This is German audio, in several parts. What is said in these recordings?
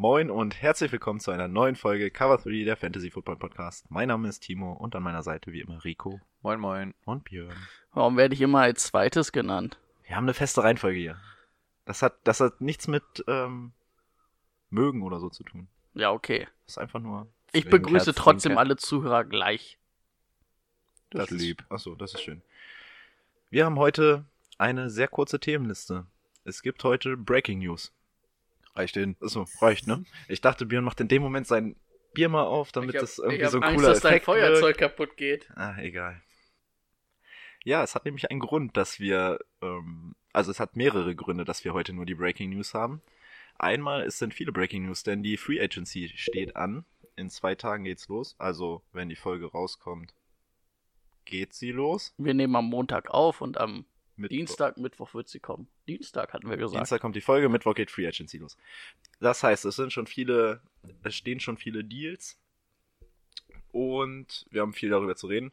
Moin und herzlich willkommen zu einer neuen Folge Cover 3 der Fantasy Football Podcast. Mein Name ist Timo und an meiner Seite wie immer Rico Moin, moin. und Björn. Warum werde ich immer als zweites genannt? Wir haben eine feste Reihenfolge hier. Das hat, das hat nichts mit ähm, mögen oder so zu tun. Ja, okay. Das ist einfach nur. Ich begrüße trotzdem Zwinker. alle Zuhörer gleich. Das ist lieb. Achso, das ist schön. Wir haben heute eine sehr kurze Themenliste. Es gibt heute Breaking News. Reicht hin. Achso, reicht, ne? Ich dachte, Björn macht in dem Moment sein Bier mal auf, damit das irgendwie so ein Angst, cooler dass dein Effekt Feuerzeug wirkt. kaputt geht. Ah, egal. Ja, es hat nämlich einen Grund, dass wir, ähm, also es hat mehrere Gründe, dass wir heute nur die Breaking News haben. Einmal, es sind viele Breaking News, denn die Free Agency steht an. In zwei Tagen geht's los. Also, wenn die Folge rauskommt, geht sie los. Wir nehmen am Montag auf und am Mit Dienstag, Mittwoch wird sie kommen. Dienstag hatten wir gesagt. Dienstag kommt die Folge, Mittwoch geht Free Agency los. Das heißt, es sind schon viele, es stehen schon viele Deals und wir haben viel darüber zu reden.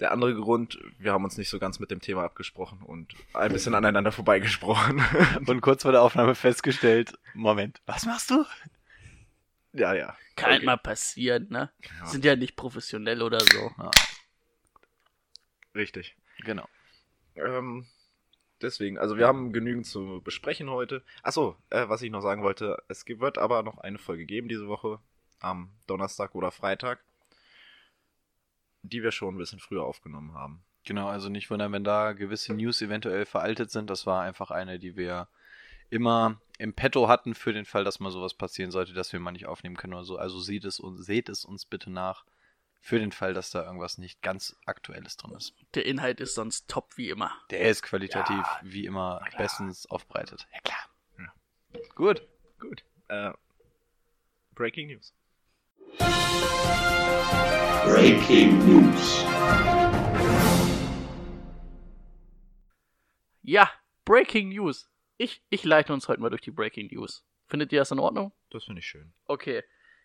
Der andere Grund, wir haben uns nicht so ganz mit dem Thema abgesprochen und ein bisschen aneinander vorbeigesprochen. Und kurz vor der Aufnahme festgestellt, Moment, was machst du? ja, ja. Kann halt Okay. mal passieren, ne? Ja. Sind ja nicht professionell oder so. Richtig. Genau. Ähm, deswegen, also wir haben genügend zu besprechen heute. Achso, äh, was ich noch sagen wollte, es wird aber noch eine Folge geben diese Woche, am Donnerstag oder Freitag, die wir schon ein bisschen früher aufgenommen haben. Genau, also nicht wundern, wenn da gewisse News eventuell veraltet sind. Das war einfach eine, die wir immer im Petto hatten für den Fall, dass mal sowas passieren sollte, dass wir mal nicht aufnehmen können oder so. Also seht es, uns, seht es uns bitte nach für den Fall, dass da irgendwas nicht ganz Aktuelles drin ist. Der Inhalt ist sonst top wie immer. Der ist qualitativ wie immer bestens aufbereitet. Ja klar. Gut. Gut. Äh, Breaking News. Breaking News. Ja, Breaking News. Ich, ich leite uns heute mal durch die Breaking News. Findet ihr das in Ordnung? Das finde ich schön. Okay.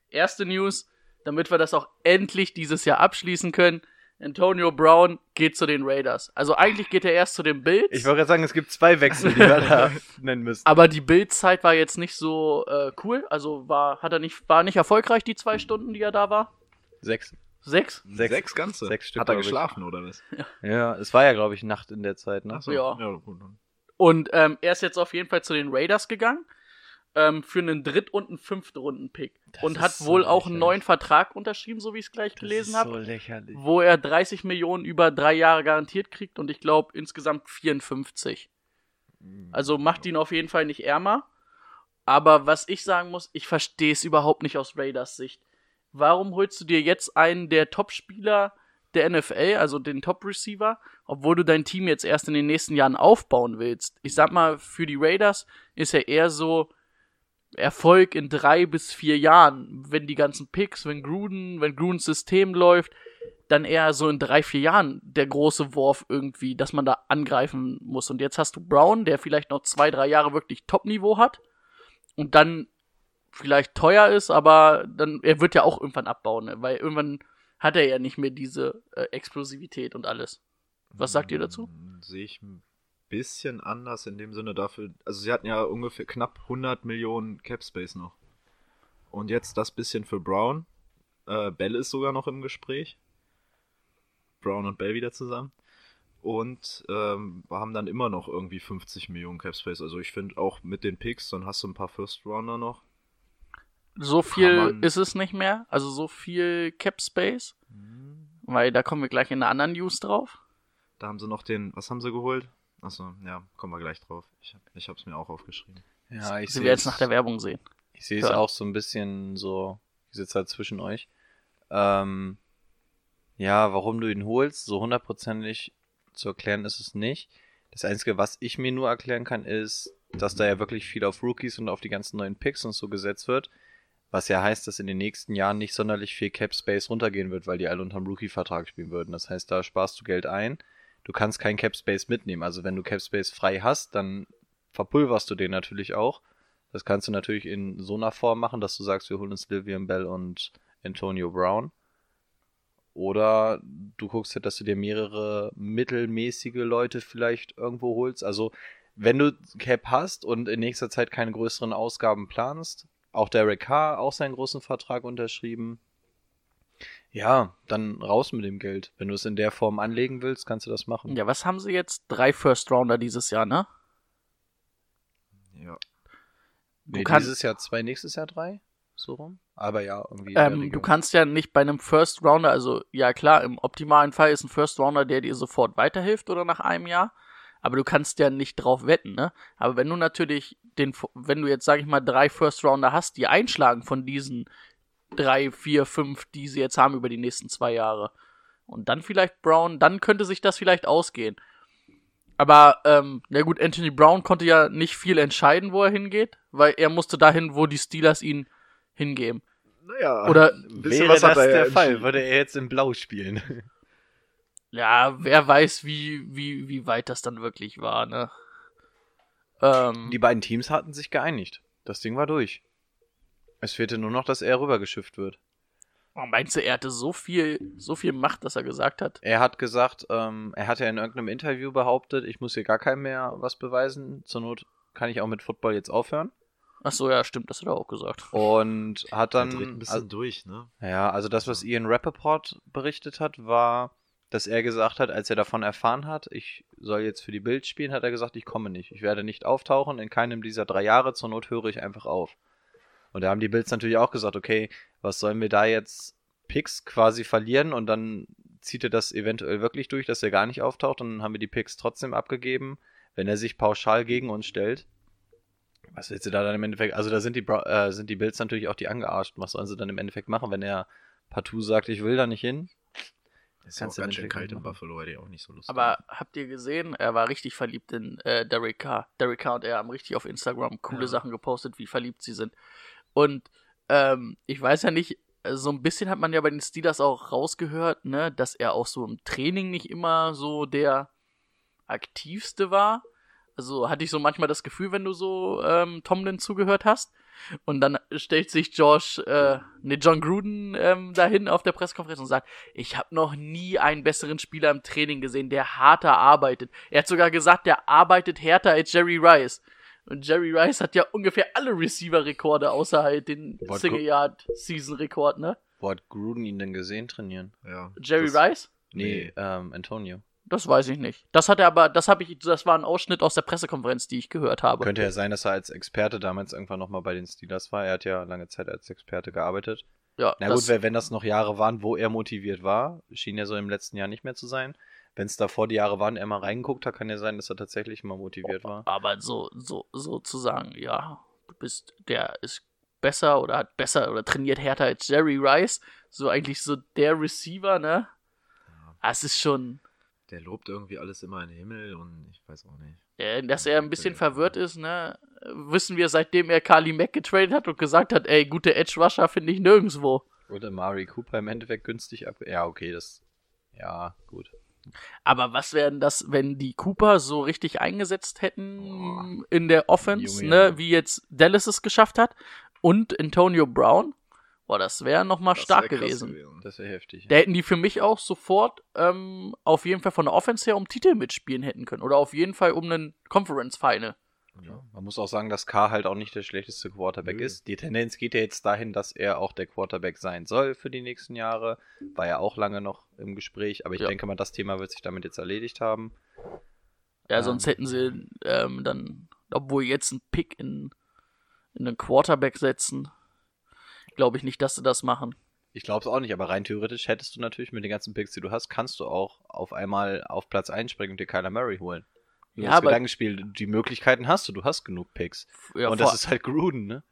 Erste News, damit wir das auch endlich dieses Jahr abschließen können. Antonio Brown geht zu den Raiders. Also eigentlich geht er erst zu den Bills. Ich wollte gerade sagen, es gibt zwei Wechsel, die wir da nennen müssen. aber die Bills-Zeit war jetzt nicht so äh, cool. Also war, hat er nicht, war nicht erfolgreich, die zwei Stunden, die er da war. Sechs. Sechs? Sechs, ganze? Sechs Stück, Hat er glaub ich. geschlafen oder was? Ja, es war ja, glaube ich, Nacht in der Zeit, ne? Achso, Ja. ja gut. dann. Und ähm, er ist jetzt auf jeden Fall zu den Raiders gegangen. Ähm, für einen Dritt- und einen Fünft-Runden-Pick. Und hat so wohl auch einen neuen Vertrag unterschrieben, so wie ich es gleich Das gelesen habe. so lächerlich. wo er 30 Millionen über drei Jahre garantiert kriegt und ich glaube insgesamt 54. Also macht ihn auf jeden Fall nicht ärmer. Aber was ich sagen muss, ich verstehe es überhaupt nicht aus Raiders Sicht. Warum holst du dir jetzt einen der Top-Spieler der NFL, also den Top-Receiver, obwohl du dein Team jetzt erst in den nächsten Jahren aufbauen willst? Ich sag mal, für die Raiders ist er eher so Erfolg in drei bis vier Jahren. Wenn die ganzen Picks, wenn Gruden, wenn Grudens System läuft, dann eher so in drei, vier Jahren der große Wurf irgendwie, dass man da angreifen muss. Und jetzt hast du Brown, der vielleicht noch zwei, drei Jahre wirklich Top-Niveau hat und dann vielleicht teuer ist, aber dann, er wird ja auch irgendwann abbauen, ne? weil irgendwann hat er ja nicht mehr diese äh, Explosivität und alles. Was sagt ihr dazu? Mm, Sehe ich bisschen anders in dem Sinne dafür. Also sie hatten ja ungefähr knapp 100 Millionen Cap Space noch. Und jetzt das bisschen für Brown. Äh, Bell ist sogar noch im Gespräch. Brown und Bell wieder zusammen. Und ähm, wir haben dann immer noch irgendwie 50 Millionen Cap Space. Also ich finde auch mit den Picks, dann hast du ein paar First Rounder noch. So viel ist es nicht mehr, also so viel Cap Space, weil da kommen wir gleich in einer anderen News drauf. Da haben sie noch den, was haben sie geholt? Achso, ja, kommen wir gleich drauf. Ich, ich hab's mir auch aufgeschrieben. Ja, ich Sie sehe werden es es nach der Werbung sehen. Ich sehe es Ja. auch so ein bisschen so, ich sitze halt zwischen euch. Ähm, ja, warum du ihn holst, so hundertprozentig zu erklären ist es nicht. Das Einzige, was ich mir nur erklären kann, ist, dass da ja wirklich viel auf Rookies und auf die ganzen neuen Picks und so gesetzt wird. Was ja heißt, dass in den nächsten Jahren nicht sonderlich viel Cap Space runtergehen wird, weil die alle unterm Rookie-Vertrag spielen würden. Das heißt, da sparst du Geld ein. Du kannst kein Cap Space mitnehmen. Also wenn du Cap Space frei hast, dann verpulverst du den natürlich auch. Das kannst du natürlich in so einer Form machen, dass du sagst, wir holen uns Livian Bell und Antonio Brown. Oder du guckst halt, dass du dir mehrere mittelmäßige Leute vielleicht irgendwo holst. Also, wenn du Cap hast und in nächster Zeit keine größeren Ausgaben planst, auch Derek Carr auch seinen großen Vertrag unterschrieben. Ja, dann raus mit dem Geld. Wenn du es in der Form anlegen willst, kannst du das machen. Ja, was haben sie jetzt? Drei First Rounder dieses Jahr, ne? Ja. Nee, kannst- dieses Jahr zwei, nächstes Jahr drei? So rum? Aber ja, irgendwie. Ähm, du kannst ja nicht bei einem First Rounder, also ja klar, im optimalen Fall ist ein First Rounder, der dir sofort weiterhilft oder nach einem Jahr, aber du kannst ja nicht drauf wetten, ne? Aber wenn du natürlich den, wenn du jetzt, sag ich mal, drei First Rounder hast, die einschlagen von diesen drei, vier, fünf, die sie jetzt haben über die nächsten zwei Jahre, und dann vielleicht Brown, dann könnte sich das vielleicht ausgehen. Aber, ähm, na gut, Anthony Brown konnte ja nicht viel entscheiden, wo er hingeht, weil er musste dahin, wo die Steelers ihn hingeben. Naja, Oder Wäre was das er der Fall, würde er jetzt in Blau spielen. Ja, wer weiß, wie, wie, wie weit das dann wirklich war, ne? Ähm, Die beiden Teams hatten sich geeinigt. Das Ding war durch. Es fehlte nur noch, dass er rübergeschifft wird. oh, meinst du, er hatte so viel, so viel Macht, dass er gesagt hat? Er hat gesagt, ähm, er hat ja in irgendeinem Interview behauptet, ich muss hier gar keinem mehr was beweisen. Zur Not kann ich auch mit Football jetzt aufhören. Ach so, ja, stimmt, das hat er auch gesagt. Und hat dann. dreht ein bisschen also, durch, ne? ja, also das, was Ian Rappaport berichtet hat, war, dass er gesagt hat, als er davon erfahren hat, ich soll jetzt für die Bild spielen, hat er gesagt, ich komme nicht. Ich werde nicht auftauchen in keinem dieser drei Jahre. Zur Not höre ich einfach auf. Und da haben die Bills natürlich auch gesagt, okay, was sollen wir da jetzt Picks quasi verlieren und dann zieht er das eventuell wirklich durch, dass er gar nicht auftaucht und dann haben wir die Picks trotzdem abgegeben, wenn er sich pauschal gegen uns stellt. Was willst du da dann im Endeffekt? Also da sind die, äh, sind die Bills natürlich auch die angearscht. Was sollen sie dann im Endeffekt machen, wenn er partout sagt, ich will da nicht hin? Ist ja auch ganz schön kalt in. Buffalo, hätte ich auch nicht so Lust. Aber habt ihr gesehen, er war richtig verliebt in äh, Derek Carr. Derek Carr und er haben richtig auf Instagram coole Ja. Sachen gepostet, wie verliebt sie sind. Und ähm, ich weiß ja nicht, äh, so ein bisschen hat man ja bei den Steelers auch rausgehört, ne, dass er auch so im Training nicht immer so der aktivste war. Also hatte ich so manchmal das Gefühl, wenn du so ähm, Tomlin zugehört hast. Und dann stellt sich Josh, äh, ne, John Gruden ähm, dahin auf der Pressekonferenz und sagt, ich habe noch nie einen besseren Spieler im Training gesehen, der harter arbeitet. Er hat sogar gesagt, der arbeitet härter als Jerry Rice. Und Jerry Rice hat ja ungefähr alle Receiver-Rekorde, außer halt den Single-Yard-Season-Rekord, ne? Wo hat Gruden ihn denn gesehen trainieren? ja, Jerry das- Rice? Nee, ähm, Antonio. Das weiß ich nicht. Das hat er aber, das habe ich, das war ein Ausschnitt aus der Pressekonferenz, die ich gehört habe. Könnte ja sein, dass er als Experte damals irgendwann nochmal bei den Steelers war. Er hat ja lange Zeit als Experte gearbeitet. ja, Na das, gut, wenn wenn das noch Jahre waren, wo er motiviert war, schien ja so im letzten Jahr nicht mehr zu sein. Wenn es davor die Jahre waren, er mal reingeguckt hat, kann ja sein, dass er tatsächlich mal motiviert war. aber so, so, so zu sagen, ja, du bist, der ist besser oder hat besser oder trainiert härter als Jerry Rice, so eigentlich so der Receiver, ne? Ah, Es ist schon, Der lobt irgendwie alles immer in den Himmel und ich weiß auch nicht. dass er ein bisschen verwirrt ist, ne? Wissen wir, seitdem er Carly Mack getradet hat und gesagt hat, ey, gute Edge Rusher finde ich nirgendwo. Oder Mari Cooper im Endeffekt günstig ab. Ja, okay, das. Ja, gut. Aber was wären das, wenn die Cooper so richtig eingesetzt hätten in der Offense, Junge, ne, wie jetzt Dallas es geschafft hat und Antonio Brown? Boah, das wäre nochmal stark wär krass gewesen. Das wäre heftig. Da hätten die für mich auch sofort ähm, auf jeden Fall von der Offense her um Titel mitspielen hätten können. Oder auf jeden Fall um einen Conference Final. Ja, man muss auch sagen, dass K halt auch nicht der schlechteste Quarterback Nö. ist. Die Tendenz geht ja jetzt dahin, dass er auch der Quarterback sein soll für die nächsten Jahre. War ja auch lange noch im Gespräch, aber ich Ja. denke mal, das Thema wird sich damit jetzt erledigt haben. Ja, Ähm. sonst hätten sie ähm, dann, obwohl jetzt einen Pick in, in einen Quarterback setzen, glaube ich nicht, dass sie das machen. Ich glaube es auch nicht, aber rein theoretisch hättest du natürlich mit den ganzen Picks, die du hast, kannst du auch auf einmal auf Platz einspringen und dir Kyler Murray holen. Nur Ja, das aber- Gedankenspiel, die Möglichkeiten hast du, du hast genug Picks. Ja, und das ist halt Gruden, ne?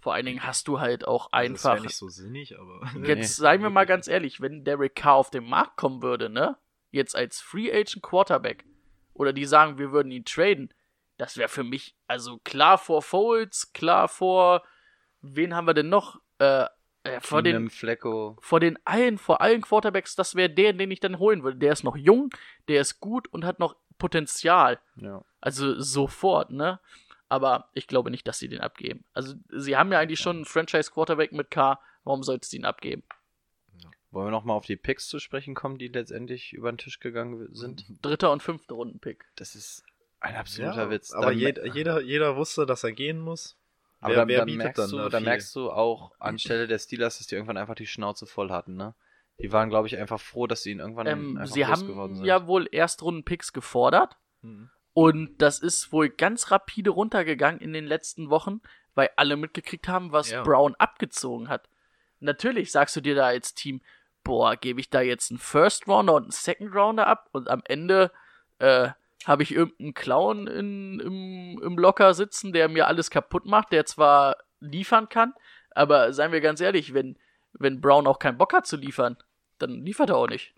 vor allen Dingen hast du halt auch Also das einfach. wäre nicht so sinnig, aber. Jetzt Nee. seien wir mal ganz ehrlich, wenn Derek Carr auf den Markt kommen würde, ne? Jetzt als Free Agent Quarterback oder die sagen, wir würden ihn traden, das wäre für mich also klar vor Foles, klar vor wen haben wir denn noch? Äh, äh, vor den Flecko. vor den allen, vor allen Quarterbacks, das wäre der, den ich dann holen würde. Der ist noch jung, der ist gut und hat noch Potenzial. Ja. Also sofort, ne? Aber ich glaube nicht, dass sie den abgeben. Also sie haben ja eigentlich schon einen Franchise-Quarterback mit K. Warum solltest du ihn abgeben? Wollen wir nochmal auf die Picks zu sprechen kommen, die letztendlich über den Tisch gegangen sind? Dritter und fünfter Runden-Pick. Das ist ein absoluter Witz. Aber Dann- jeder, jeder, wusste, dass er gehen muss. Aber wer, dann, wer dann, bietet merkst dann du, da dann merkst du auch anstelle der Steelers, dass die irgendwann einfach die Schnauze voll hatten, ne? Die waren, glaube ich, einfach froh, dass sie ihn irgendwann Ähm, einfach sie losgeworden haben sind. ja wohl Erstrunden-Picks gefordert. Mhm. Und das ist wohl ganz rapide runtergegangen in den letzten Wochen, weil alle mitgekriegt haben, was Ja. Brown abgezogen hat. Natürlich sagst du dir da als Team, boah, gebe ich da jetzt einen First Rounder und einen Second Rounder ab und am Ende äh, habe ich irgendeinen Clown in, im, im Locker sitzen, der mir alles kaputt macht, der zwar liefern kann, aber seien wir ganz ehrlich, wenn, wenn Brown auch keinen Bock hat zu liefern, dann liefert er auch nicht.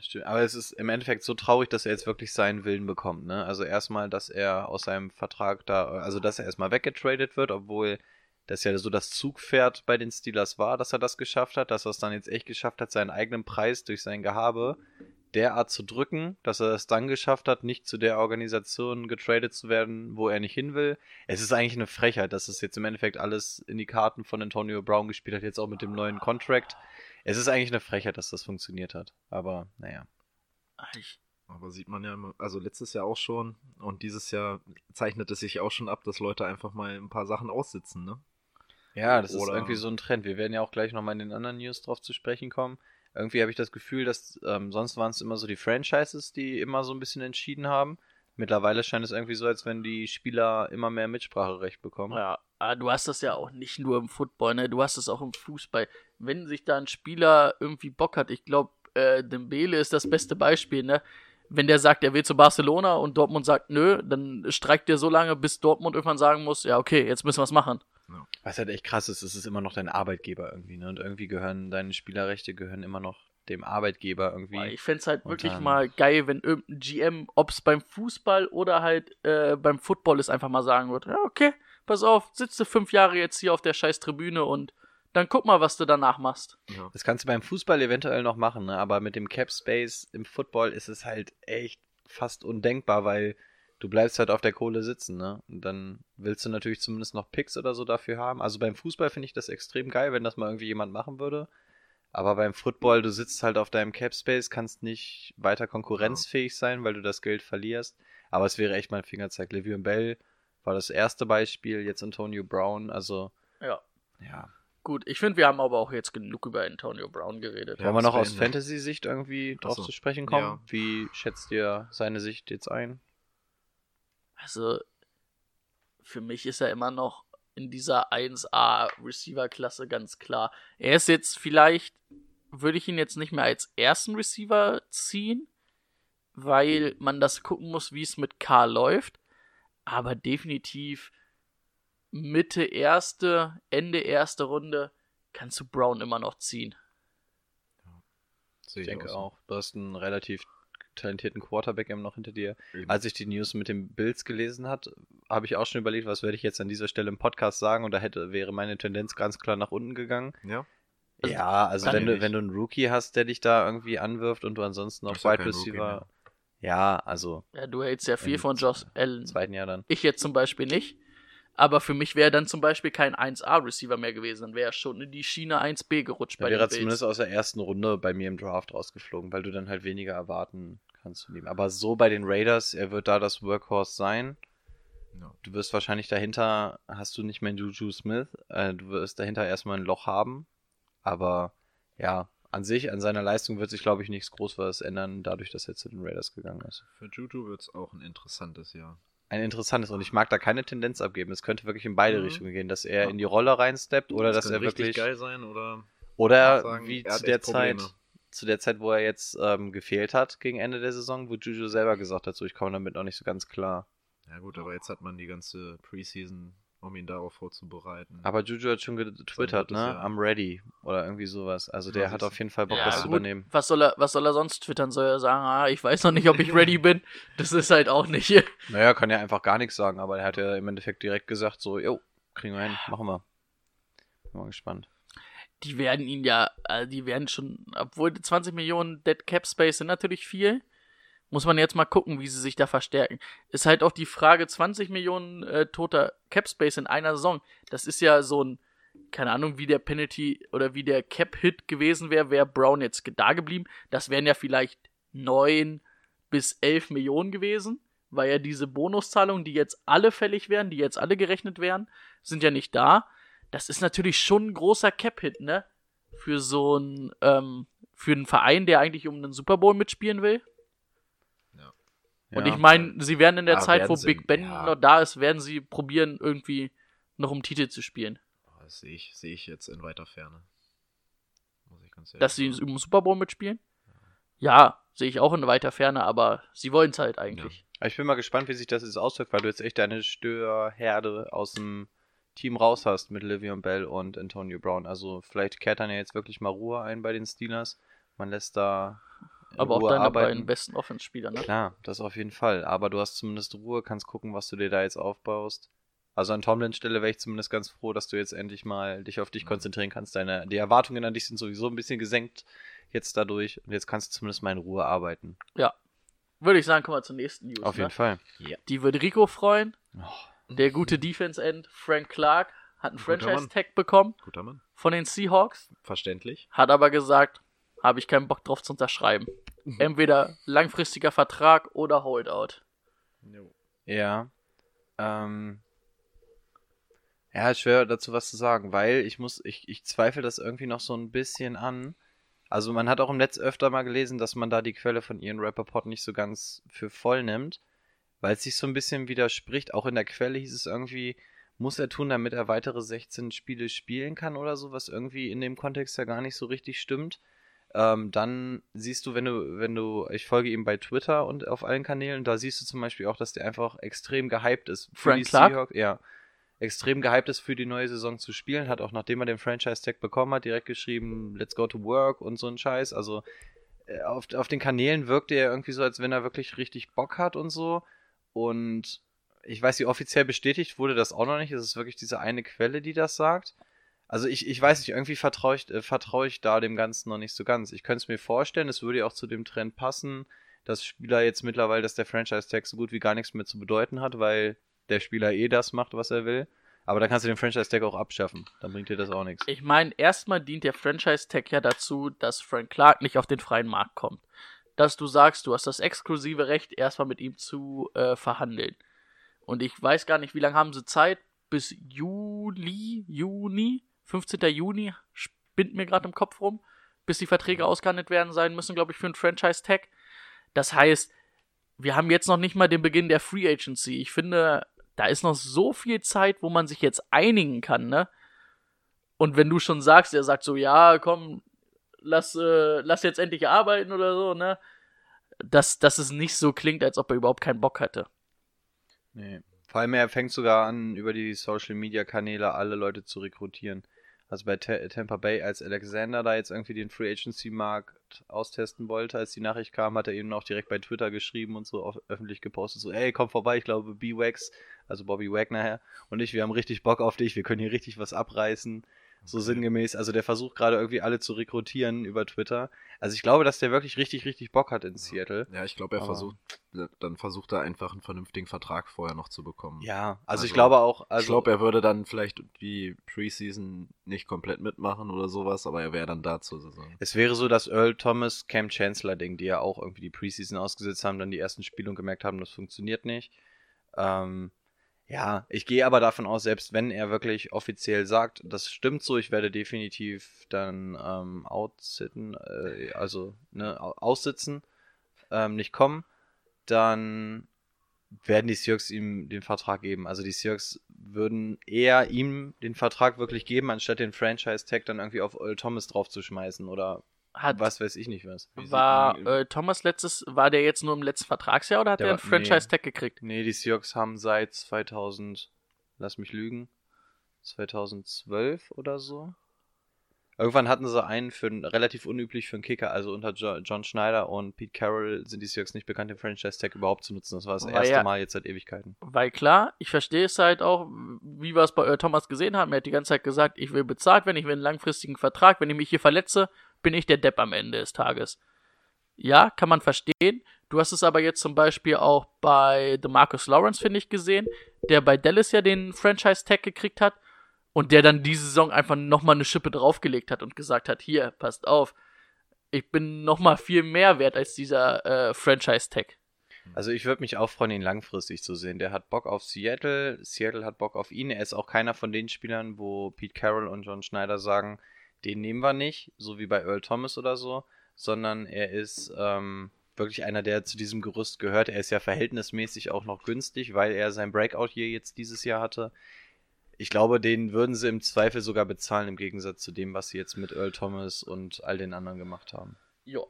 Stimmt, Aber es ist im Endeffekt so traurig, dass er jetzt wirklich seinen Willen bekommt. Ne? Also erstmal, dass er aus seinem Vertrag da, also dass er erstmal weggetradet wird, obwohl das ja so das Zugpferd bei den Steelers war, dass er das geschafft hat, dass er es dann jetzt echt geschafft hat, seinen eigenen Preis durch sein Gehabe derart zu drücken, dass er es dann geschafft hat, nicht zu der Organisation getradet zu werden, wo er nicht hin will. Es ist eigentlich eine Frechheit, dass es jetzt im Endeffekt alles in die Karten von Antonio Brown gespielt hat, jetzt auch mit dem neuen Contract. Es ist eigentlich eine Frechheit, dass das funktioniert hat. Aber naja. Aber sieht man ja immer, also letztes Jahr auch schon und dieses Jahr zeichnet es sich auch schon ab, dass Leute einfach mal ein paar Sachen aussitzen, ne? Ja, das ist Oder- irgendwie so ein Trend. Wir werden ja auch gleich nochmal in den anderen News drauf zu sprechen kommen. Irgendwie habe ich das Gefühl, dass ähm, sonst waren es immer so die Franchises, die immer so ein bisschen entschieden haben. Mittlerweile scheint es irgendwie so, als wenn die Spieler immer mehr Mitspracherecht bekommen. Ja, aber du hast das ja auch nicht nur im Football, ne? Du hast es auch im Fußball. Wenn sich da ein Spieler irgendwie Bock hat, ich glaube, äh, Dembele ist das beste Beispiel, ne? Wenn der sagt, er will zu Barcelona und Dortmund sagt, nö, dann streikt der so lange, bis Dortmund irgendwann sagen muss, ja, okay, jetzt müssen wir es machen. Was halt echt krass ist, es ist immer noch dein Arbeitgeber irgendwie, ne? Und irgendwie gehören deine Spielerrechte gehören immer noch dem Arbeitgeber irgendwie. Ich fände es halt Und wirklich dann- mal geil, wenn irgendein GM, ob es beim Fußball oder halt äh, beim Football ist, einfach mal sagen wird, ja, okay, pass auf, sitzt du fünf Jahre jetzt hier auf der scheiß Tribüne und dann guck mal, was du danach machst. Ja. Das kannst du beim Fußball eventuell noch machen, ne? aber mit dem Cap Space im Football ist es halt echt fast undenkbar, weil du bleibst halt auf der Kohle sitzen, ne? Und dann willst du natürlich zumindest noch Picks oder so dafür haben. Also beim Fußball finde ich das extrem geil, wenn das mal irgendwie jemand machen würde. Aber beim Football, du sitzt halt auf deinem Cap Space, kannst nicht weiter konkurrenzfähig sein, weil du das Geld verlierst. Aber es wäre echt mal ein Fingerzeig. Le'Veon Bell war das erste Beispiel, jetzt Antonio Brown, also Ja. ja. Gut, ich finde, wir haben aber auch jetzt genug über Antonio Brown geredet. Wollen wir noch aus. Fantasy-Sicht irgendwie drauf so. zu sprechen kommen? Ja. Wie schätzt ihr seine Sicht jetzt ein? Also, für mich ist er immer noch in dieser 1A Receiver-Klasse ganz klar. Er ist jetzt vielleicht, würde ich ihn jetzt nicht mehr als ersten Receiver ziehen, weil man das gucken muss, wie es mit K läuft. Aber definitiv Mitte erste, Ende erste Runde kannst du Brown immer noch ziehen. Sehe Ich denke so. auch. Du hast einen relativ talentierten Quarterback eben noch hinter dir. Eben. Als ich die News mit den Bills gelesen hat, habe ich auch schon überlegt, was werde ich jetzt an dieser Stelle im Podcast sagen und da hätte wäre meine Tendenz ganz klar nach unten gegangen. ja, Also, ja, also kann wenn du, wenn du einen Rookie hast, der dich da irgendwie anwirft und du ansonsten ja Wide Receiver. Ja, also Ja, du hältst ja viel von Josh Allen. im zweiten Jahr dann. Ich jetzt zum Beispiel nicht. Aber für mich wäre dann zum Beispiel kein 1A-Receiver mehr gewesen. Dann wäre er schon in die Schiene 1B gerutscht Da bei wäre den Bills. zumindest aus der ersten Runde bei mir im Draft rausgeflogen, weil du dann halt weniger erwarten kannst von ihm. Aber so bei den Raiders, er wird da das Workhorse sein. Ja. Du wirst wahrscheinlich dahinter, hast du nicht mehr Juju Smith, äh, du wirst dahinter erstmal ein Loch haben. Aber ja, an sich, an seiner Leistung wird sich, glaube ich, nichts groß was ändern, dadurch, dass er zu den Raiders gegangen ist. Für Juju wird es auch ein interessantes Jahr. Ein interessantes und ich mag da keine Tendenz abgeben. Es könnte wirklich in beide Mhm. Richtungen gehen, dass er Ja. in die Rolle reinsteppt oder Das dass er wirklich geil sein oder Oder sagen, wie zu der Probleme. Zu der Zeit, wo er jetzt ähm, gefehlt hat gegen Ende der Saison, wo Juju selber gesagt hat, so ich komme damit noch nicht so ganz klar. Ja gut, aber jetzt hat man die ganze Preseason, um ihn darauf vorzubereiten. Aber Juju hat schon getwittert, ne? Jahr. I'm ready oder irgendwie sowas. Also der Ja, hat auf jeden Fall Bock, Ja, das zu übernehmen. Was soll er, was soll er sonst twittern? Soll er sagen, ah, ich weiß noch nicht, ob ich ready bin? Das ist halt auch nicht. Naja, kann ja einfach gar nichts sagen, aber er hat ja im Endeffekt direkt gesagt, so, jo, kriegen wir hin, machen wir. Bin mal gespannt. Die werden ihn ja, also die werden schon, obwohl die 20 Millionen Dead Cap Space sind natürlich viel, muss man jetzt mal gucken, wie sie sich da verstärken. Ist halt auch die Frage, 20 Millionen äh, toter Cap Space in einer Saison. Das ist ja so ein, keine Ahnung, wie der Penalty oder wie der Cap-Hit gewesen wäre, wäre Brown jetzt da geblieben. Das wären ja vielleicht 9 bis 11 Millionen gewesen, weil ja diese Bonuszahlungen, die jetzt alle fällig wären, die jetzt alle gerechnet wären, sind ja nicht da. Das ist natürlich schon ein großer Cap-Hit, ne? Für so ein, ähm, für einen Verein, der eigentlich um einen Super Bowl mitspielen will. Und Ja. ich meine, sie werden in der Ja, Zeit, wo sie, Big Ben ja. noch da ist, werden sie probieren, irgendwie noch um Titel zu spielen. Oh, Das sehe ich, sehe ich jetzt in weiter Ferne. Muss ich ganz ehrlich Dass sie im Super Bowl mitspielen? Ja, sehe ich auch in weiter Ferne, aber sie wollen es halt eigentlich. Ich bin mal gespannt, wie sich das jetzt auswirkt, weil du jetzt echt deine Störherde aus dem Team raus hast mit Livion Bell und Antonio Brown. Also vielleicht kehrt dann ja jetzt wirklich mal Ruhe ein bei den Steelers. Man lässt da Aber auch Ruhe deine arbeiten. beiden besten Offense-Spieler, ne? Klar, das auf jeden Fall. Aber du hast zumindest Ruhe, kannst gucken, was du dir da jetzt aufbaust. Also an Tomlins Stelle wäre ich zumindest ganz froh, dass du jetzt endlich mal dich auf dich konzentrieren kannst. Deine, die Erwartungen an dich sind sowieso ein bisschen gesenkt jetzt dadurch. Und jetzt kannst du zumindest mal in Ruhe arbeiten. Würde ich sagen, kommen wir zur nächsten News. Auf ne? jeden Fall. Die würde Rico freuen. Oh, Der gute Defense-End Frank Clark hat einen Guter Franchise-Tag bekommen Guter Mann. von den Seahawks, Verständlich. hat aber gesagt, habe ich keinen Bock drauf zu unterschreiben. Mhm. Entweder langfristiger Vertrag oder Holdout. Ja. Ähm. Ja, ist schwer dazu was zu sagen, weil ich muss, ich, ich zweifle das irgendwie noch so ein bisschen an. Also man hat auch im Netz öfter mal gelesen, dass man da die Quelle von Ian Rappaport nicht so ganz für voll nimmt, weil es sich so ein bisschen widerspricht. Auch in der Quelle hieß es irgendwie, muss er tun, damit er weitere 16 Spiele spielen kann oder so, was irgendwie in dem Kontext ja gar nicht so richtig stimmt. Ähm, dann siehst du, wenn du, wenn du, ich folge ihm bei Twitter und auf allen Kanälen, da siehst du zum Beispiel auch, dass der einfach extrem gehypt ist. für Frank die Clark? Seahawks. Ja. Extrem gehypt ist für die neue Saison zu spielen, hat auch nachdem er den Franchise-Tag bekommen hat, direkt geschrieben, let's go to work und so ein Scheiß. Also äh, auf, auf den Kanälen wirkte er irgendwie so, als wenn er wirklich richtig Bock hat und so. Und ich weiß, wie offiziell bestätigt wurde das auch noch nicht. Es ist wirklich diese eine Quelle, die das sagt. Also ich, ich weiß nicht, irgendwie vertraue ich, äh, vertraue ich da dem Ganzen noch nicht so ganz. Ich könnte es mir vorstellen, es würde ja auch zu dem Trend passen, dass Spieler jetzt mittlerweile, dass der Franchise-Tag so gut wie gar nichts mehr zu bedeuten hat, weil der Spieler eh das macht, was er will. Aber dann kannst du den Franchise-Tag auch abschaffen. Dann bringt dir das auch nichts. Ich meine, erstmal dient der Franchise-Tag ja dazu, dass Frank Clark nicht auf den freien Markt kommt. Dass du sagst, du hast das exklusive Recht, erstmal mit ihm zu äh, verhandeln. Und ich weiß gar nicht, wie lange haben sie Zeit? Bis Juli, Juni, 15. Juni, spinnt mir gerade im Kopf rum, bis die Verträge ausgehandelt werden sein müssen, glaube ich, für einen Franchise-Tag. Das heißt, wir haben jetzt noch nicht mal den Beginn der Free Agency. Ich finde, da ist noch so viel Zeit, wo man sich jetzt einigen kann, ne? Und wenn du schon sagst, er sagt so, ja, komm, lass, äh, lass jetzt endlich arbeiten oder so, ne? Dass, dass es nicht so klingt, als ob er überhaupt keinen Bock hatte. Nee. Vor allem, er fängt sogar an, über die Social-Media-Kanäle alle Leute zu rekrutieren. Also bei Ta- Tampa Bay, als Alexander da jetzt irgendwie den Free Agency-Markt austesten wollte, als die Nachricht kam, hat er eben auch direkt bei Twitter geschrieben und so auf, öffentlich gepostet, so, ey, komm vorbei, ich glaube, B-Wax, also Bobby Wagner und ich, wir haben richtig Bock auf dich, wir können hier richtig was abreißen. So sinngemäß, also der versucht gerade irgendwie alle zu rekrutieren über Twitter. Also ich glaube, dass der wirklich richtig, richtig Bock hat in Seattle. Ja, ich glaube, er Aber- versucht, dann versucht er einfach einen vernünftigen Vertrag vorher noch zu bekommen. Ja, also, ich Also, glaube auch, also ich glaube, er würde dann vielleicht die Preseason nicht komplett mitmachen oder sowas, aber er wäre dann da zur Saison. Es wäre so das Earl Thomas Cam Chancellor Ding, die ja auch irgendwie die Preseason ausgesetzt haben, dann die ersten Spiele und gemerkt haben, das funktioniert nicht. Ähm, ja, ich gehe aber davon aus, selbst wenn er wirklich offiziell sagt, das stimmt so, ich werde definitiv dann ähm, outsitten, äh, also ne, au- aussitzen, ähm, nicht kommen, dann werden die Seahawks ihm den Vertrag geben. Also die Seahawks würden eher ihm den Vertrag wirklich geben, anstatt den Franchise-Tag dann irgendwie auf Earl Thomas draufzuschmeißen oder Hat, was weiß ich nicht was. war äh, Thomas letztes, war der jetzt nur im letzten Vertragsjahr oder hat Der er einen war- nee. Franchise-Tag gekriegt? Nee, die Seahawks haben seit 2000, lass mich lügen, 2012 oder so. Irgendwann hatten sie einen für einen, relativ unüblich für einen Kicker, also unter jo John Schneider und Pete Carroll sind die Seahawks nicht bekannt, den Franchise Tag überhaupt zu nutzen. Das war das War erste ja- Mal jetzt seit Ewigkeiten. Weil klar, ich verstehe es halt auch, wie wir es bei Earl Thomas gesehen haben. Er hat die ganze Zeit gesagt, ich will bezahlt werden, ich will einen langfristigen Vertrag. Wenn ich mich hier verletze, bin ich der Depp am Ende des Tages. Ja, kann man verstehen. Du hast es aber jetzt zum Beispiel auch bei DeMarcus Lawrence, finde ich, gesehen, der bei Dallas ja den Franchise-Tag gekriegt hat und der dann diese Saison einfach nochmal eine Schippe draufgelegt hat und gesagt hat, hier, passt auf, ich bin nochmal viel mehr wert als dieser äh, Franchise-Tag. Also ich würde mich auch freuen, ihn langfristig zu sehen. Der hat Bock auf Seattle, Seattle hat Bock auf ihn. Er ist auch keiner von den Spielern, wo Pete Carroll und John Schneider sagen, den nehmen wir nicht, so wie bei Earl Thomas oder so, sondern er ist ähm, wirklich einer, der zu diesem Gerüst gehört. Er ist ja verhältnismäßig auch noch günstig, weil er sein Breakout hier jetzt dieses Jahr hatte. Ich glaube, den würden sie im Zweifel sogar bezahlen, im Gegensatz zu dem, was sie jetzt mit Earl Thomas und all den anderen gemacht haben. Ja.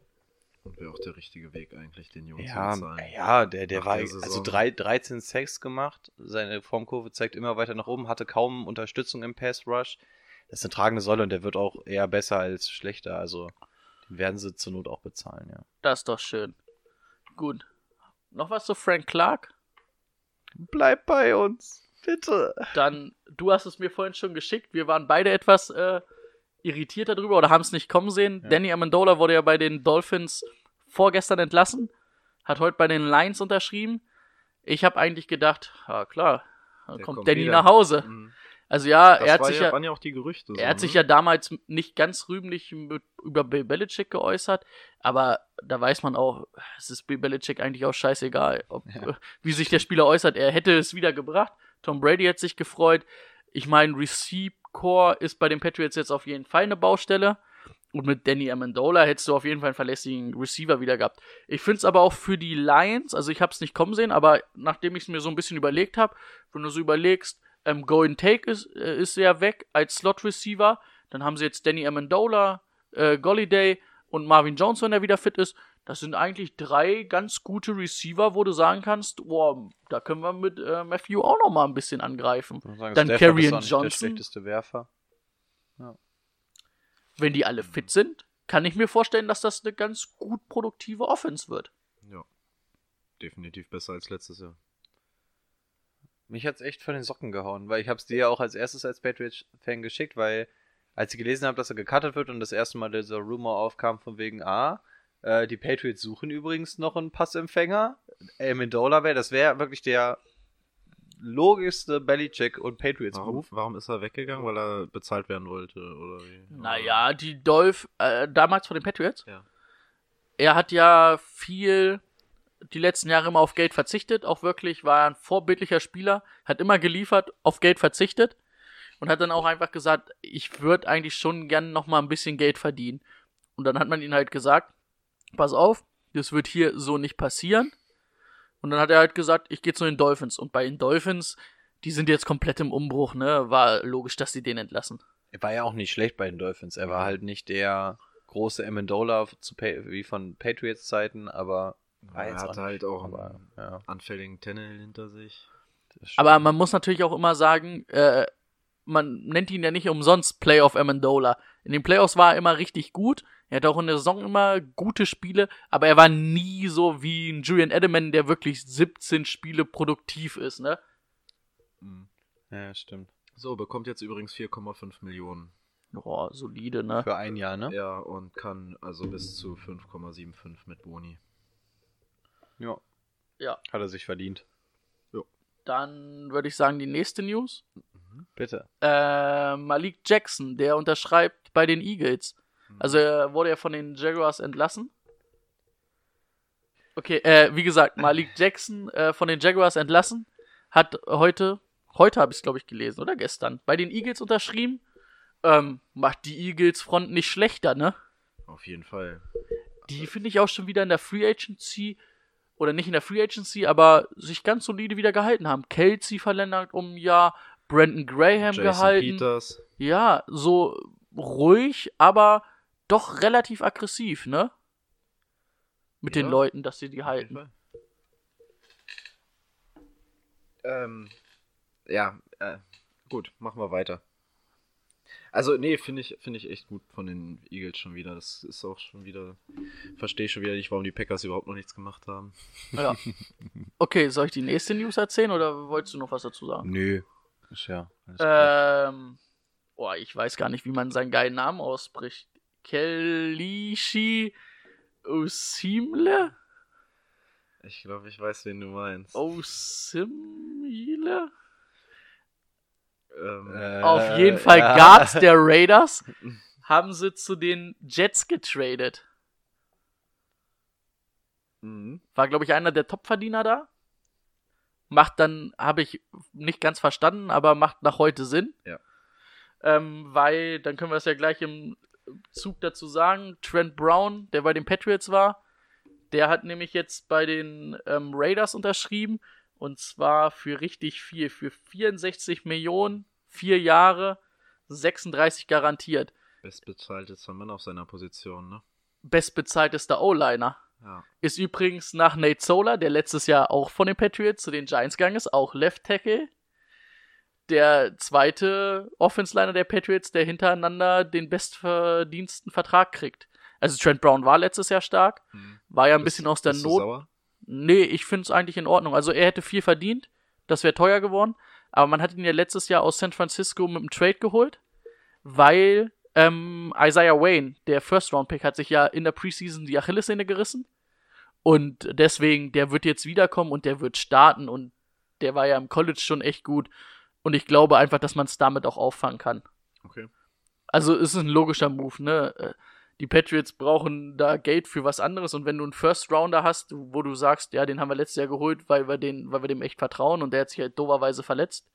Und wäre auch der richtige Weg eigentlich, den Jungs Ja, zu bezahlen. ja, der, der Nach war der also drei, 13 Sacks gemacht. Seine Formkurve zeigt immer weiter nach oben, hatte kaum Unterstützung im Pass Rush. Das ist eine tragende Säule und der wird auch eher besser als schlechter. Also den werden sie zur Not auch bezahlen, ja. Das ist doch schön. Gut. Noch was zu Frank Clark? Bleib bei uns, bitte. Dann, du hast es mir vorhin schon geschickt. Wir waren beide etwas äh, irritiert darüber oder haben es nicht kommen sehen. Ja. Danny Amendola wurde ja bei den Dolphins vorgestern entlassen, hat heute bei den Lions unterschrieben. Ich habe eigentlich gedacht, ja klar, dann kommt, kommt Danny wieder. nach Hause. Mhm. Also ja, Das er hat sich ja, ja, waren ja auch die Gerüchte. er hat so, sich ne? ja damals nicht ganz rühmlich mit, über Bill Belichick geäußert, aber da weiß man auch, es ist Bill Belichick eigentlich auch scheißegal, ob, Ja. äh, wie sich der Spieler äußert. Er hätte es wieder gebracht. Tom Brady hat sich gefreut. Ich meine, Receive Core ist bei den Patriots jetzt auf jeden Fall eine Baustelle. Und mit Danny Amendola hättest du auf jeden Fall einen verlässlichen Receiver wieder gehabt. Ich finde es aber auch für die Lions, also ich habe es nicht kommen sehen, aber nachdem ich es mir so ein bisschen überlegt habe, wenn du so überlegst, ähm, Golden Take ist, äh, ist ja weg als Slot Receiver, dann haben sie jetzt Danny Amendola, äh, Golliday und Marvin Jones, wenn er wieder fit ist. Das sind eigentlich drei ganz gute Receiver, wo du sagen kannst, boah, da können wir mit äh, Matthew auch noch mal ein bisschen angreifen. Sagen, Dann nicht Johnson. Der schlechteste Werfer. Wenn die alle fit sind, kann ich mir vorstellen, dass das eine ganz gut produktive Offense wird. Ja. Definitiv besser als letztes Jahr. Mich hat's echt von den Socken gehauen, weil ich hab's dir ja auch als erstes als Patriots-Fan geschickt, weil als ich gelesen habe, dass er gecuttet wird und das erste Mal dieser Rumor aufkam von wegen, ah, äh, die Patriots suchen übrigens noch einen Passempfänger. Amendola wäre, das wäre wirklich der logischste Belichick und Patriots Warum, Move. warum ist er weggegangen? Weil er bezahlt werden wollte, oder wie? Naja, die Dolph, äh, damals von den Patriots, Ja. er hat ja viel die letzten Jahre immer auf Geld verzichtet, auch wirklich war ein vorbildlicher Spieler, hat immer geliefert, auf Geld verzichtet und hat dann auch einfach gesagt, ich würde eigentlich schon gern noch mal ein bisschen Geld verdienen. Und dann hat man ihm halt gesagt, pass auf, das wird hier so nicht passieren. Und dann hat er halt gesagt, ich gehe zu den Dolphins. Und bei den Dolphins, die sind jetzt komplett im Umbruch, ne? War logisch, dass sie den entlassen. Er war ja auch nicht schlecht bei den Dolphins. Er war halt nicht der große Amendola wie von Patriots Zeiten, aber er hatte auch halt auch aber, einen ja, anfälligen Tannehill hinter sich. Aber man muss natürlich auch immer sagen, äh, man nennt ihn ja nicht umsonst Playoff Amendola. In den Playoffs war er immer richtig gut. Er hatte auch in der Saison immer gute Spiele, aber er war nie so wie ein Julian Edelman, der wirklich 17 Spiele produktiv ist, ne? Mhm. ja, stimmt. So, bekommt jetzt übrigens 4,5 Millionen. Boah, solide, ne? Für ein Jahr, ne? Ja, und kann also bis zu 5,75 mit Boni. Ja. Ja. Hat er sich verdient. Dann würde ich sagen, die nächste News. Bitte. Äh, Malik Jackson, der unterschreibt bei den Eagles. Also er wurde ja von den Jaguars entlassen. Okay, äh, wie gesagt, Malik Jackson äh, von den Jaguars entlassen, hat heute, heute habe ich es glaube ich gelesen, oder gestern, bei den Eagles unterschrieben. Ähm, macht die Eagles Front nicht schlechter, ne? Auf jeden Fall. Die finde ich auch schon wieder in der Free Agency, oder nicht in der Free Agency, aber sich ganz solide wieder gehalten haben. Kelsey verlängert um ein Jahr, Brandon Graham Jason gehalten. Peters. Ja, so ruhig, aber doch relativ aggressiv, ne? Mit den Ja, Leuten, dass sie die halten. Ähm, ja, äh, gut, machen wir weiter. Also, nee, finde ich, finde ich echt gut von den Eagles schon wieder. Das ist auch schon wieder. Verstehe schon wieder nicht, warum die Packers überhaupt noch nichts gemacht haben. Ja. Okay, soll ich die nächste News erzählen oder wolltest du noch was dazu sagen? Nö. Ist ja. Ähm, boah, ich weiß gar nicht, wie man seinen geilen Namen ausspricht. Kelishi Osimle? Ich glaube, ich weiß, wen du meinst. Osimile? Ähm, Äh, Auf jeden Fall ja. Guards der Raiders haben sie zu den Jets getradet. mhm. War, glaube ich, einer der Topverdiener da. Macht dann, habe ich nicht ganz verstanden, aber macht nach heute Sinn. Ja. Ähm, weil, dann können wir es ja gleich im Zug dazu sagen, Trent Brown, der bei den Patriots war, der hat nämlich jetzt bei den ähm, Raiders unterschrieben und zwar für richtig viel, für 64 Millionen, vier Jahre, 36 garantiert. Bestbezahltester Mann auf seiner Position, ne? Bestbezahltester O-Liner. Ja. Ist übrigens nach Nate Solar, der letztes Jahr auch von den Patriots zu den Giants gegangen ist, auch Left Tackle. Der zweite Offense-Liner der Patriots, der hintereinander den bestverdiensten Vertrag kriegt. Also Trent Brown war letztes Jahr stark, Mhm. war ja ein Bist- bisschen aus der Not. Sauer? Nee, ich finde es eigentlich in Ordnung. Also er hätte viel verdient, das wäre teuer geworden. Aber man hat ihn ja letztes Jahr aus San Francisco mit dem Trade geholt, weil ähm, Isaiah Wayne, der First-Round-Pick, hat sich ja in der Preseason die Achillessehne gerissen. Und deswegen, der wird jetzt wiederkommen und der wird starten. Und der war ja im College schon echt gut. Und ich glaube einfach, dass man es damit auch auffangen kann. Okay. Also es ist ein logischer Move, ne? Die Patriots brauchen da Geld für was anderes und wenn du einen First Rounder hast, wo du sagst, ja, den haben wir letztes Jahr geholt, weil wir den, weil wir dem echt vertrauen und der hat sich halt doverweise verletzt,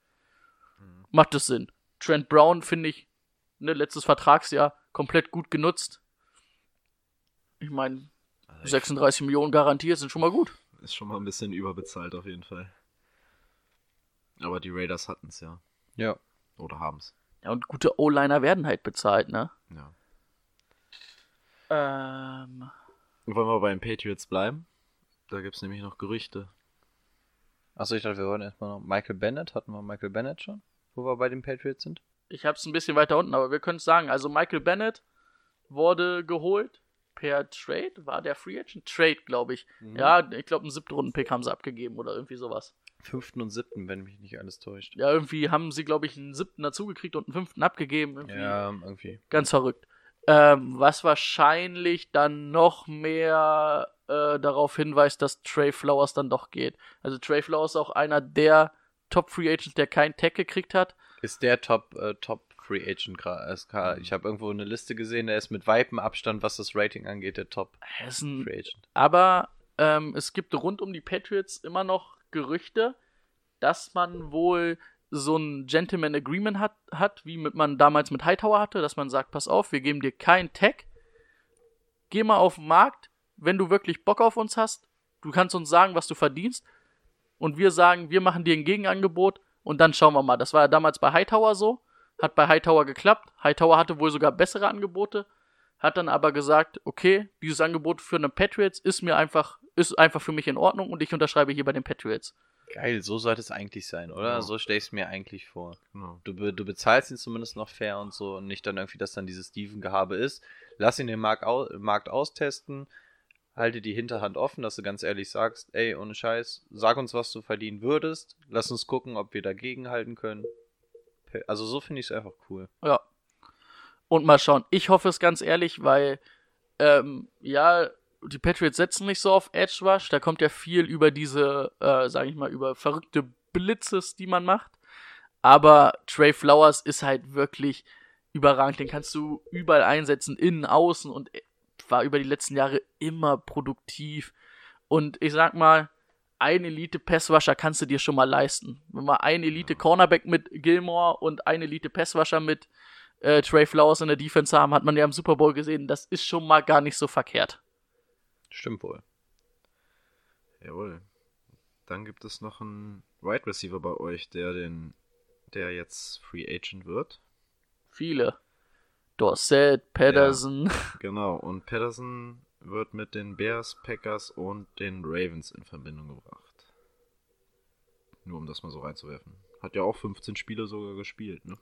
macht das Sinn. Trent Brown finde ich, ne, letztes Vertragsjahr komplett gut genutzt. Ich meine, Also ich- 36 Millionen garantiert sind schon mal gut. Ist schon mal ein bisschen überbezahlt auf jeden Fall. Aber die Raiders hatten es ja. Ja. Oder haben es. Ja, und gute O-Liner werden halt bezahlt, ne? Ja. Ähm, Wollen wir bei den Patriots bleiben? Da gibt es nämlich noch Gerüchte. Achso, ich dachte, wir wollen erstmal noch Michael Bennett. Hatten wir Michael Bennett schon? Wo wir bei den Patriots sind? Ich habe es ein bisschen weiter unten, aber wir können es sagen. Also Michael Bennett wurde geholt per Trade. War der Free Agent? Trade, glaube ich. Ja, ich glaube, einen siebten Runden-Pick haben sie abgegeben oder irgendwie sowas. Fünften und siebten, wenn mich nicht alles täuscht. Ja, irgendwie haben sie, glaube ich, einen siebten dazugekriegt und einen fünften abgegeben. Irgendwie Ja, irgendwie. Ganz verrückt. Ähm, was wahrscheinlich dann noch mehr äh, darauf hinweist, dass Trey Flowers dann doch geht. Also Trey Flowers ist auch einer der Top Free Agents, der keinen Tag gekriegt hat. Ist der Top, äh, Top Free Agent gerade? SK? Ich habe irgendwo eine Liste gesehen, der ist mit weitem Abstand, was das Rating angeht, der Top ein Free Agent. Aber ähm, es gibt rund um die Patriots immer noch Gerüchte, dass man wohl so ein Gentleman Agreement hat, hat, wie mit man damals mit Hightower hatte, dass man sagt, pass auf, wir geben dir keinen Tag, geh mal auf den Markt, wenn du wirklich Bock auf uns hast, du kannst uns sagen, was du verdienst und wir sagen, wir machen dir ein Gegenangebot und dann schauen wir mal. Das war ja damals bei Hightower so, hat bei Hightower geklappt. Hightower hatte wohl sogar bessere Angebote, hat dann aber gesagt, okay, dieses Angebot für eine Patriots ist mir einfach, ist einfach für mich in Ordnung und ich unterschreibe hier bei den Patriots. Geil, so sollte es eigentlich sein, oder? Ja. So stelle ich es mir eigentlich vor. Genau. Du, be- du bezahlst ihn zumindest noch fair und so und nicht dann irgendwie, dass dann dieses Steven-Gehabe ist. Lass ihn den Markt, au Markt austesten, halte die Hinterhand offen, dass du ganz ehrlich sagst, ey, ohne Scheiß, sag uns, was du verdienen würdest, lass uns gucken, ob wir dagegen halten können. Also so finde ich es einfach cool. Ja. Und mal schauen. Ich hoffe es ganz ehrlich, weil, ähm, ja, die Patriots setzen nicht so auf Edge Rush. Da kommt ja viel über diese, äh, sag ich mal, über verrückte Blitzes, die man macht. Aber Trey Flowers ist halt wirklich überragend. Den kannst du überall einsetzen, innen, außen und war über die letzten Jahre immer produktiv. Und ich sag mal, ein Elite Passwasher kannst du dir schon mal leisten. Wenn wir ein Elite Cornerback mit Gilmore und ein Elite Passwasher mit äh, Trey Flowers in der Defense haben, hat man ja im Super Bowl gesehen. Das ist schon mal gar nicht so verkehrt. Stimmt wohl. Jawohl. Dann gibt es noch einen Wide Receiver bei euch, der den, der jetzt Free Agent wird. Viele. Dorset, Patterson. Genau. Und Patterson wird mit den Bears, Packers und den Ravens in Verbindung gebracht. Nur um das mal so reinzuwerfen. Hat ja auch 15 Spiele sogar gespielt, ne?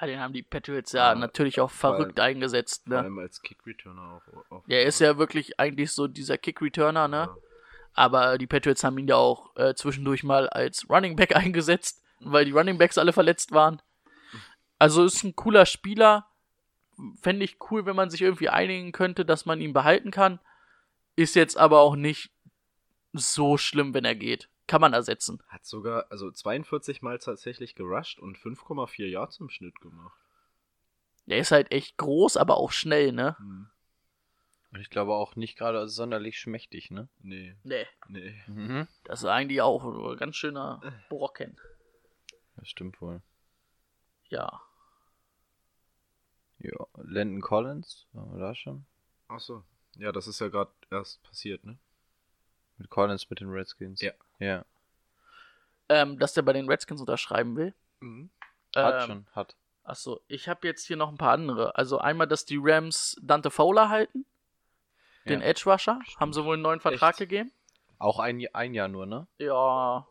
Ja, den haben die Patriots ja, Ja, natürlich auch vor verrückt eingesetzt, Vor ne? allem als Kick-Returner auch. Der ist ja wirklich eigentlich so dieser Kick-Returner, ne? Ja. Aber die Patriots haben ihn ja auch äh, zwischendurch mal als Running Back eingesetzt, weil die Running Backs alle verletzt waren. Also ist ein cooler Spieler. Fände ich cool, wenn man sich irgendwie einigen könnte, dass man ihn behalten kann. Ist jetzt aber auch nicht so schlimm, wenn er geht. Kann man ersetzen. Hat sogar, also 42 Mal tatsächlich gerusht und 5,4 Yards im Schnitt gemacht. Der ist halt echt groß, aber auch schnell, ne? Hm. Und ich glaube auch nicht gerade sonderlich schmächtig, ne? Nee, Nee. nee. Mhm. Das ist eigentlich auch ein ganz schöner Brocken. Das stimmt wohl. Ja. Ja, Landon Collins, waren wir da schon? Achso. Ja, das ist ja gerade erst passiert, ne? Mit Collins mit den Redskins. Ja. Ja. Ähm, dass der bei den Redskins unterschreiben will. Mhm. Hat ähm, schon, hat. Achso, ich habe jetzt hier noch ein paar andere. Also einmal, dass die Rams Dante Fowler halten. Den Ja. Edge Rusher. Haben sie wohl einen neuen Vertrag Echt? gegeben? Auch ein, ein Jahr nur, ne? Ja.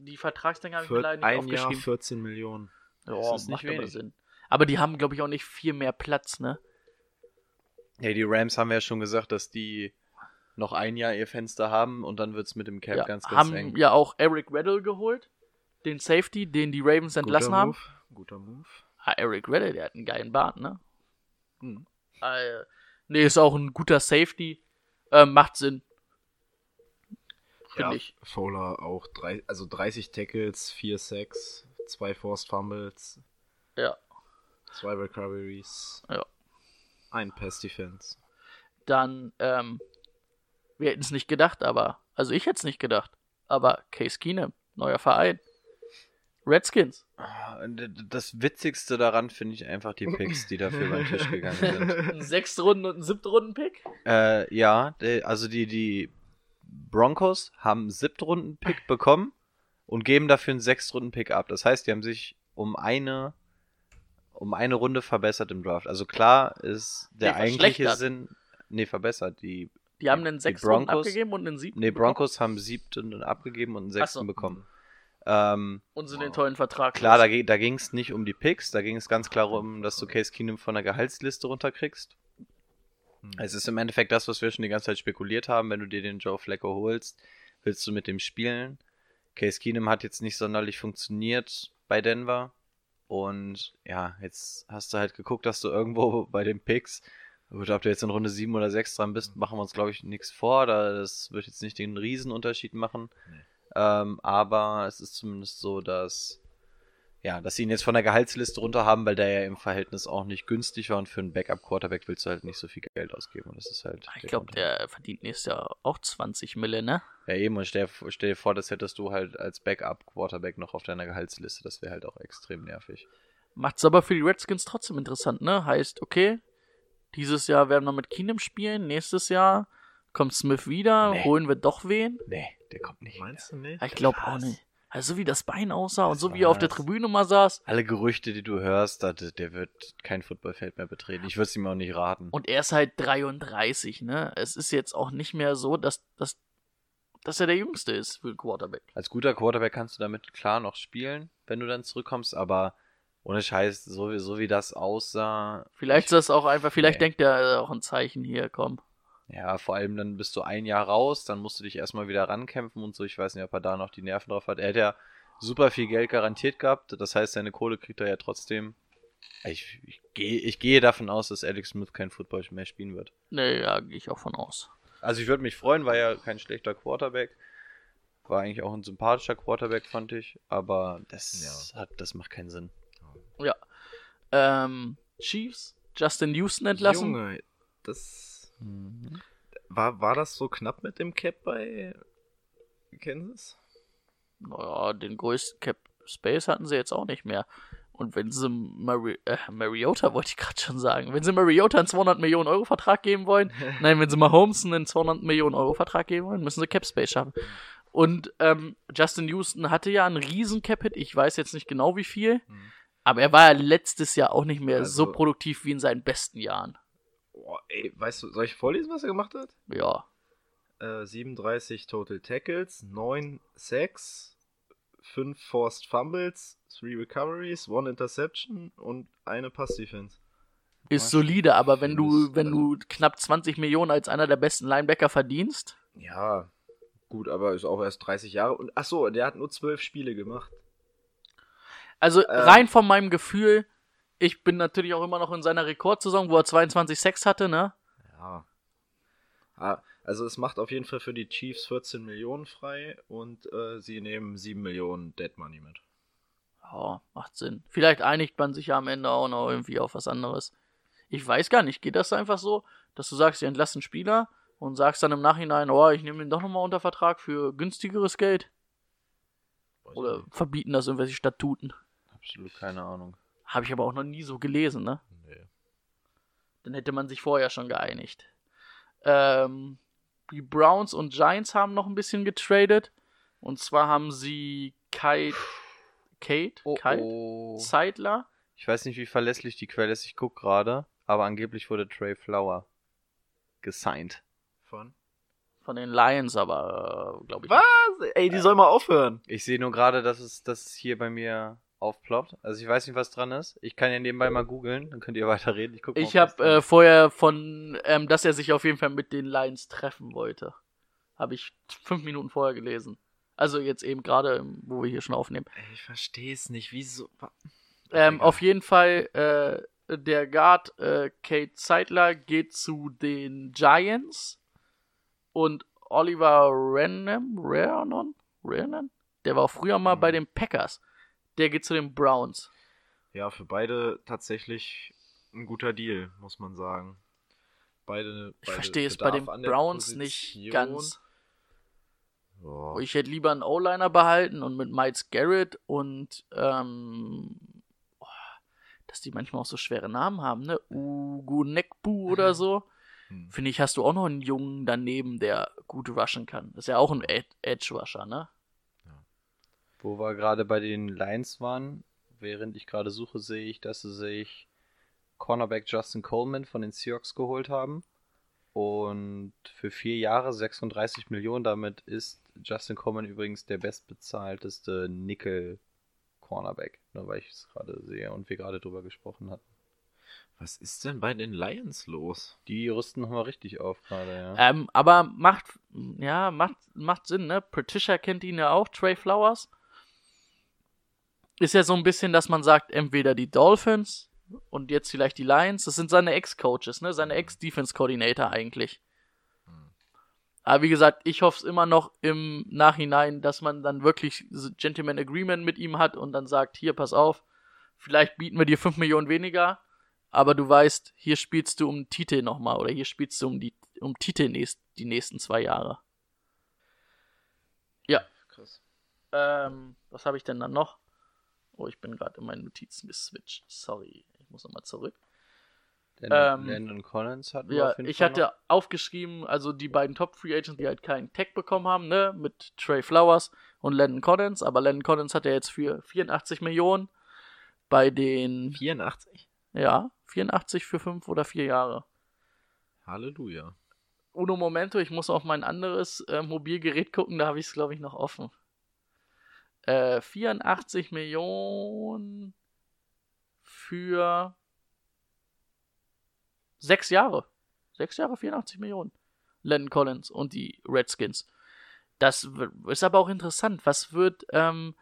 Die Vertragsdinger habe ich mir leider ein nicht Jahr aufgeschrieben. 14 Millionen. Ja, Das ist nicht macht aber wenig. Sinn. Aber die haben, glaube ich, auch nicht viel mehr Platz, ne? Ja, die Rams haben ja schon gesagt, dass die noch ein Jahr ihr Fenster haben und dann wird's mit dem Cap ja, ganz, ganz haben eng. ja auch Eric Weddle geholt. Den Safety, den die Ravens entlassen Guter haben. Move. Guter Move. Ah, Eric Weddle, der hat einen geilen Bart, ne? Mhm. Äh, nee, ist auch ein guter Safety. Ähm, macht Sinn. Finde Ja, ich. Fowler auch drei, also 30 Tackles, 4 Sacks, 2 Forced Fumbles, Ja. 2 Recoveries, Ja. ein Pass Defense. Dann, ähm, wir hätten es nicht gedacht, aber, also ich hätte es nicht gedacht, aber Case Keenum, neuer Verein. Redskins. Ah, Das Witzigste daran finde ich einfach die Picks, die dafür beim Tisch gegangen sind. Ein sechste Runden und ein siebte Runden-Pick? Äh, ja, also die, die Broncos haben einen Siebtrunden-Pick bekommen und geben dafür einen Sechstrunden-Pick ab. Das heißt, die haben sich um eine, um eine Runde verbessert im Draft. Also klar ist der Nee, eigentliche. Sinn, nee, verbessert. Die, Die haben einen sechsten Broncos- abgegeben und einen siebten nee, bekommen Broncos haben siebten abgegeben und einen Ach so. sechsten bekommen. Ähm, und sind den tollen Vertrag. Klar, da, da ging es nicht um die Picks, da ging es ganz klar um, dass du Case Keenum von der Gehaltsliste runterkriegst. Hm. Es ist im Endeffekt das, was wir schon die ganze Zeit spekuliert haben. Wenn du dir den Joe Flacco holst, willst du mit dem spielen. Case Keenum hat jetzt nicht sonderlich funktioniert bei Denver. Und ja, jetzt hast du halt geguckt, dass du irgendwo bei den Picks, gut, ob du jetzt in Runde 7 oder 6 dran bist, machen wir uns, glaube ich, nichts vor. Da, das wird jetzt nicht den Riesenunterschied machen. Nee. Ähm, aber es ist zumindest so, dass ja, dass sie ihn jetzt von der Gehaltsliste runter haben, weil der ja im Verhältnis auch nicht günstig war und für einen Backup-Quarterback willst du halt nicht so viel Geld ausgeben und das ist halt. Ich glaube, der verdient nächstes Jahr auch 20 Mille, ne? Ja, eben, und stell, dir- stell dir vor, das hättest du halt als Backup-Quarterback noch auf deiner Gehaltsliste. Das wäre halt auch extrem nervig. Macht's aber für die Redskins trotzdem interessant, ne? Heißt, okay, dieses Jahr werden wir mit Keenum spielen, nächstes Jahr kommt Smith wieder, Nee. holen wir doch wen? Nee, der kommt nicht. Meinst du nicht? Ich glaube auch nicht. Also so wie das Bein aussah und so wie er auf der. Tribüne mal saß. Alle Gerüchte, die du hörst, der wird kein Footballfeld mehr betreten. Ich würde es ihm auch nicht raten. Und er ist halt 33, ne? Es ist jetzt auch nicht mehr so, dass, dass, dass er der Jüngste ist für den Quarterback. Als guter Quarterback kannst du damit klar noch spielen, wenn du dann zurückkommst, aber ohne Scheiß, so wie, so wie das aussah. Vielleicht ist das auch einfach, vielleicht Nee. denkt er äh, auch ein Zeichen hier, komm. Ja, vor allem dann bist du ein Jahr raus, dann musst du dich erstmal wieder rankämpfen und so. Ich weiß nicht, ob er da noch die Nerven drauf hat. Er hätte ja super viel Geld garantiert gehabt. Das heißt, seine Kohle kriegt er ja trotzdem. Ich, ich, gehe, ich gehe davon aus, dass Alex Smith kein Football mehr spielen wird. Ne, ja, gehe ich auch von aus. Also ich würde mich freuen, war ja kein schlechter Quarterback. War eigentlich auch ein sympathischer Quarterback, fand ich. Aber das, hat, das macht keinen Sinn. Ähm, Chiefs, Justin Houston entlassen. Junge, das. War, war das so knapp mit dem Cap bei Kansas? Naja, den größten Cap Space hatten sie jetzt auch nicht mehr. Und wenn sie Mari äh, Mariota, wollte ich gerade schon sagen, wenn sie Mariota einen 200 Millionen Euro Vertrag geben wollen, nein, wenn sie Mahomes einen 200 Millionen Euro Vertrag geben wollen, müssen sie Cap Space schaffen. Und ähm, Justin Houston hatte ja einen riesen Cap-Hit, ich weiß jetzt nicht genau wie viel, Mhm. Aber er war ja letztes Jahr auch nicht mehr Also- so produktiv wie in seinen besten Jahren. Boah, ey, weißt du, soll ich vorlesen, was er gemacht hat? Ja. Äh, 37 Total Tackles, 9 Sacks, fünf Forced Fumbles, three Recoveries, one Interception und eine Pass-Defense. Ist solide, aber wenn du, wenn also- du knapp 20 Millionen als einer der besten Linebacker verdienst, Ja, gut, aber ist auch erst 30 Jahre. Und ach so, der hat nur zwölf Spiele gemacht. Also Ähm. rein von meinem Gefühl, ich bin natürlich auch immer noch in seiner Rekordsaison, wo er 22 Sex hatte, ne? Ja. Ah, Also es macht auf jeden Fall für die Chiefs 14 Millionen frei und äh, sie nehmen 7 Millionen Dead Money mit. Ja, macht Sinn. Vielleicht einigt man sich ja am Ende auch noch irgendwie auf was anderes. Ich weiß gar nicht, geht das einfach so, dass du sagst, ihr entlassen Spieler und sagst dann im Nachhinein, oh, ich nehme ihn doch nochmal unter Vertrag für günstigeres Geld? Weiß Oder verbieten das irgendwelche Statuten? Absolut keine Ahnung. Habe ich aber auch noch nie so gelesen, ne? Nee. Dann hätte man sich vorher schon geeinigt. Ähm, die Browns und Giants haben noch ein bisschen getradet. Und zwar haben sie Kite, Kate, Oh, Kite, oh. Zeitler. Ich weiß nicht, wie verlässlich die Quelle ist. Ich guck gerade. Aber angeblich wurde Trey Flower gesigned. Von? Von den Lions, aber äh, glaube ich. Was? Ey, die soll mal aufhören. Ich sehe nur gerade, dass es, dass es hier bei mir aufploppt. Also ich weiß nicht, was dran ist. Ich kann ja nebenbei mal googeln, dann könnt ihr weiterreden. Ich, guck mal, Ich habe äh, vorher von, ähm, dass er sich auf jeden Fall mit den Lions treffen wollte. Habe ich fünf Minuten vorher gelesen. Also jetzt eben gerade, ähm, wo wir hier schon aufnehmen. Ich verstehe es nicht. Wieso? Ähm, auf jeden Fall, äh, der Guard äh, Kate Zeitler geht zu den Giants und Oliver Renham, Rennan, Rennan, der war auch früher mal Mhm. bei den Packers. Der geht zu den Browns. Ja, für beide tatsächlich ein guter Deal, muss man sagen. Beide. Ich beide verstehe es bei den Browns nicht ganz. Ja. Ich hätte lieber einen O-Liner behalten und mit Miles Garrett und ähm, oh, dass die manchmal auch so schwere Namen haben, ne? Ugunekbu oder so. Hm. Finde ich, hast du auch noch einen Jungen daneben, der gut rushen kann. Ist ja auch ein Ed Edge-Rusher, ne? Wo wir gerade bei den Lions waren, während ich gerade suche, sehe ich, dass sie sich Cornerback Justin Coleman von den Seahawks geholt haben. Und für vier Jahre 36 Millionen. Damit ist Justin Coleman übrigens der bestbezahlteste Nickel-Cornerback. Nur weil ich es gerade sehe und wir gerade drüber gesprochen hatten. Was ist denn bei den Lions los? Die rüsten nochmal richtig auf gerade, ja. Ähm, aber macht, ja, macht, macht Sinn, ne? Patricia kennt ihn ja auch, Trey Flowers. Ist ja so ein bisschen, dass man sagt, entweder die Dolphins und jetzt vielleicht die Lions. Das sind seine Ex-Coaches, ne? Seine Ex-Defense-Coordinator eigentlich. Aber wie gesagt, ich hoffe es immer noch im Nachhinein, dass man dann wirklich Gentleman Agreement mit ihm hat und dann sagt, hier, pass auf, vielleicht bieten wir dir 5 Millionen weniger, aber du weißt, hier spielst du um Titel nochmal oder hier spielst du um die um Titel nächst, die nächsten zwei Jahre. Ja. Krass. Ähm, was habe ich denn dann noch? Oh, ich bin gerade in meinen Notizen geswitcht. Sorry, ich muss nochmal zurück. Landon, ähm, Landon Collins wir Ja, ich hatte aufgeschrieben, also die beiden Top Free Agents, die halt keinen Tag bekommen haben, ne, mit Trey Flowers und Landon Collins, aber Landon Collins hat ja jetzt für 84 Millionen bei den, 84? ja, 84 für fünf oder vier Jahre. Halleluja. Uno Momento, ich muss auf mein anderes äh, Mobilgerät gucken, da habe ich es, glaube ich, noch offen. Äh, 84 Millionen für sechs Jahre. Sechs Jahre, 84 Millionen. Landon Collins und die Redskins. Das ist aber auch interessant. Was wird, ähm,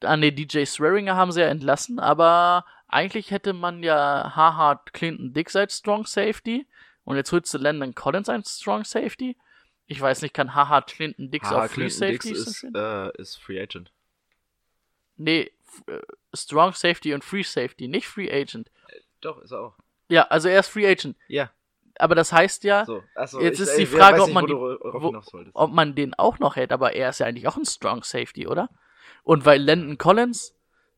an den DJ Swearinger haben sie ja entlassen, aber eigentlich hätte man ja haha Clinton Dix als Strong Safety und jetzt holst du Landon Collins als Strong Safety. Ich weiß nicht, kann haha Clinton Dix Haha, auf Free Clinton Dix Safety ist, äh, ist Free Agent. Nee, äh, Strong Safety und Free Safety, nicht Free Agent. Doch, ist er auch. Ja, also er ist Free Agent. Ja, Aber das heißt ja, so. Achso, Jetzt ich, ist die äh, Frage, weiß ob nicht, man die- wo- ob man den auch noch hält, aber er ist ja eigentlich auch ein Strong Safety, oder? Und weil Landon Collins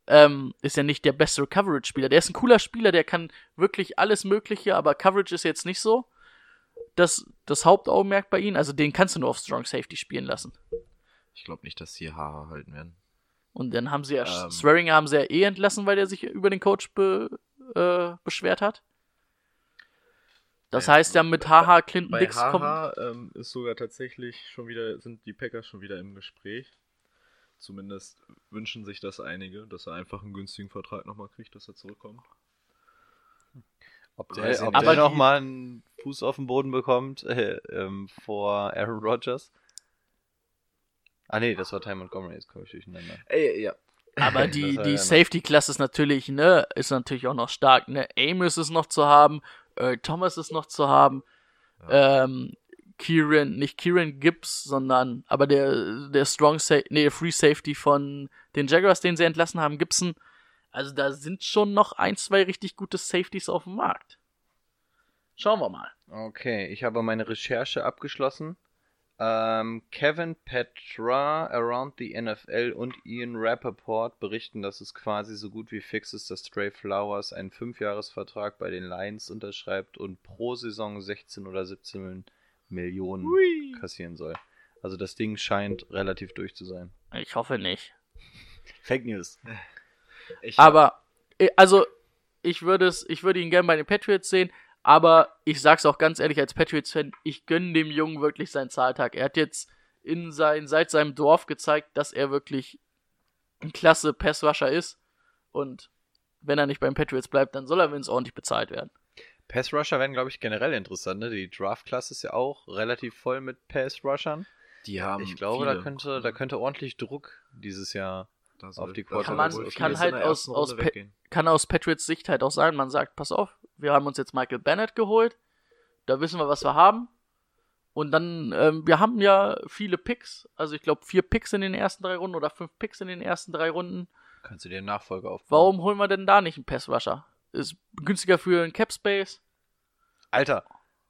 ähm, ist ja nicht der bessere Coverage-Spieler. Der ist ein cooler Spieler, der kann wirklich alles Mögliche, aber Coverage ist jetzt nicht so das, das Hauptaugenmerk bei ihm. Also den kannst du nur auf Strong Safety spielen lassen. Ich glaube nicht, dass sie Haare halten werden. Und dann haben sie ja, Ähm. Swearinger haben sie ja eh entlassen, weil der sich über den Coach be, äh, beschwert hat. Das Bei- heißt ja mit Haha Clinton Bei Dix kommt. Haha ähm, ist sogar tatsächlich schon wieder, sind die Packers schon wieder im Gespräch. zumindest wünschen sich das einige, dass er einfach einen günstigen Vertrag nochmal kriegt, dass er zurückkommt. Ob der, ob der Aber noch mal einen Fuß auf den Boden bekommt äh, ähm, vor Aaron Rodgers? Ah nee, das war Ty Montgomery, jetzt komme ich durcheinander. Ey, ja. Aber die, die ja Safety-Klasse ist natürlich, ne, ist natürlich auch noch stark, ne. Amos ist noch zu haben, Earl Thomas ist noch zu haben, ähm, Kieran, nicht Kieran Gibbs, sondern, aber der, der Strong Sa nee, der Free Safety von den Jaguars, den sie entlassen haben, Gibson. Also da sind schon noch ein, zwei richtig gute Safeties auf dem Markt. Schauen wir mal. Okay, ich habe meine Recherche abgeschlossen. Ähm, Kevin Petra, Around the NFL und Ian Rappaport berichten, dass es quasi so gut wie fix ist, dass Stray Flowers einen Fünfjahresvertrag bei den Lions unterschreibt und pro Saison 16 oder 17 Millionen kassieren soll. Also das Ding scheint relativ durch zu sein. Ich hoffe nicht. Fake News. Ich Aber, äh, also, ich würde es, ich würde ihn gerne bei den Patriots sehen, aber ich sag's auch ganz ehrlich als Patriots-Fan, ich gönne dem Jungen wirklich seinen Zahltag. Er hat jetzt in sein, seit seinem Dorf gezeigt, dass er wirklich ein klasse Passrusher ist. Und wenn er nicht beim Patriots bleibt, dann soll er wenigstens ordentlich bezahlt werden. Pass Rusher werden, glaube ich, generell interessant. Ne? Die Draft-Klasse ist ja auch relativ voll mit Pass Rushern. die haben Ich glaube, viele. da könnte, da könnte ordentlich Druck dieses Jahr. Da auf die Quarterbacks Kann man- kann halt aus- aus. Kann aus Patriots Sicht halt auch sein, man sagt, pass auf, wir haben uns jetzt Michael Bennett geholt, da wissen wir, was wir haben. Und dann, ähm, wir haben ja viele Picks, also ich glaube vier Picks in den ersten drei Runden oder fünf Picks in den ersten drei Runden. Kannst du dir einen Nachfolger aufbauen? Warum holen wir denn da nicht einen Pass-Rusher? Ist günstiger für einen Cap-Space. Alter,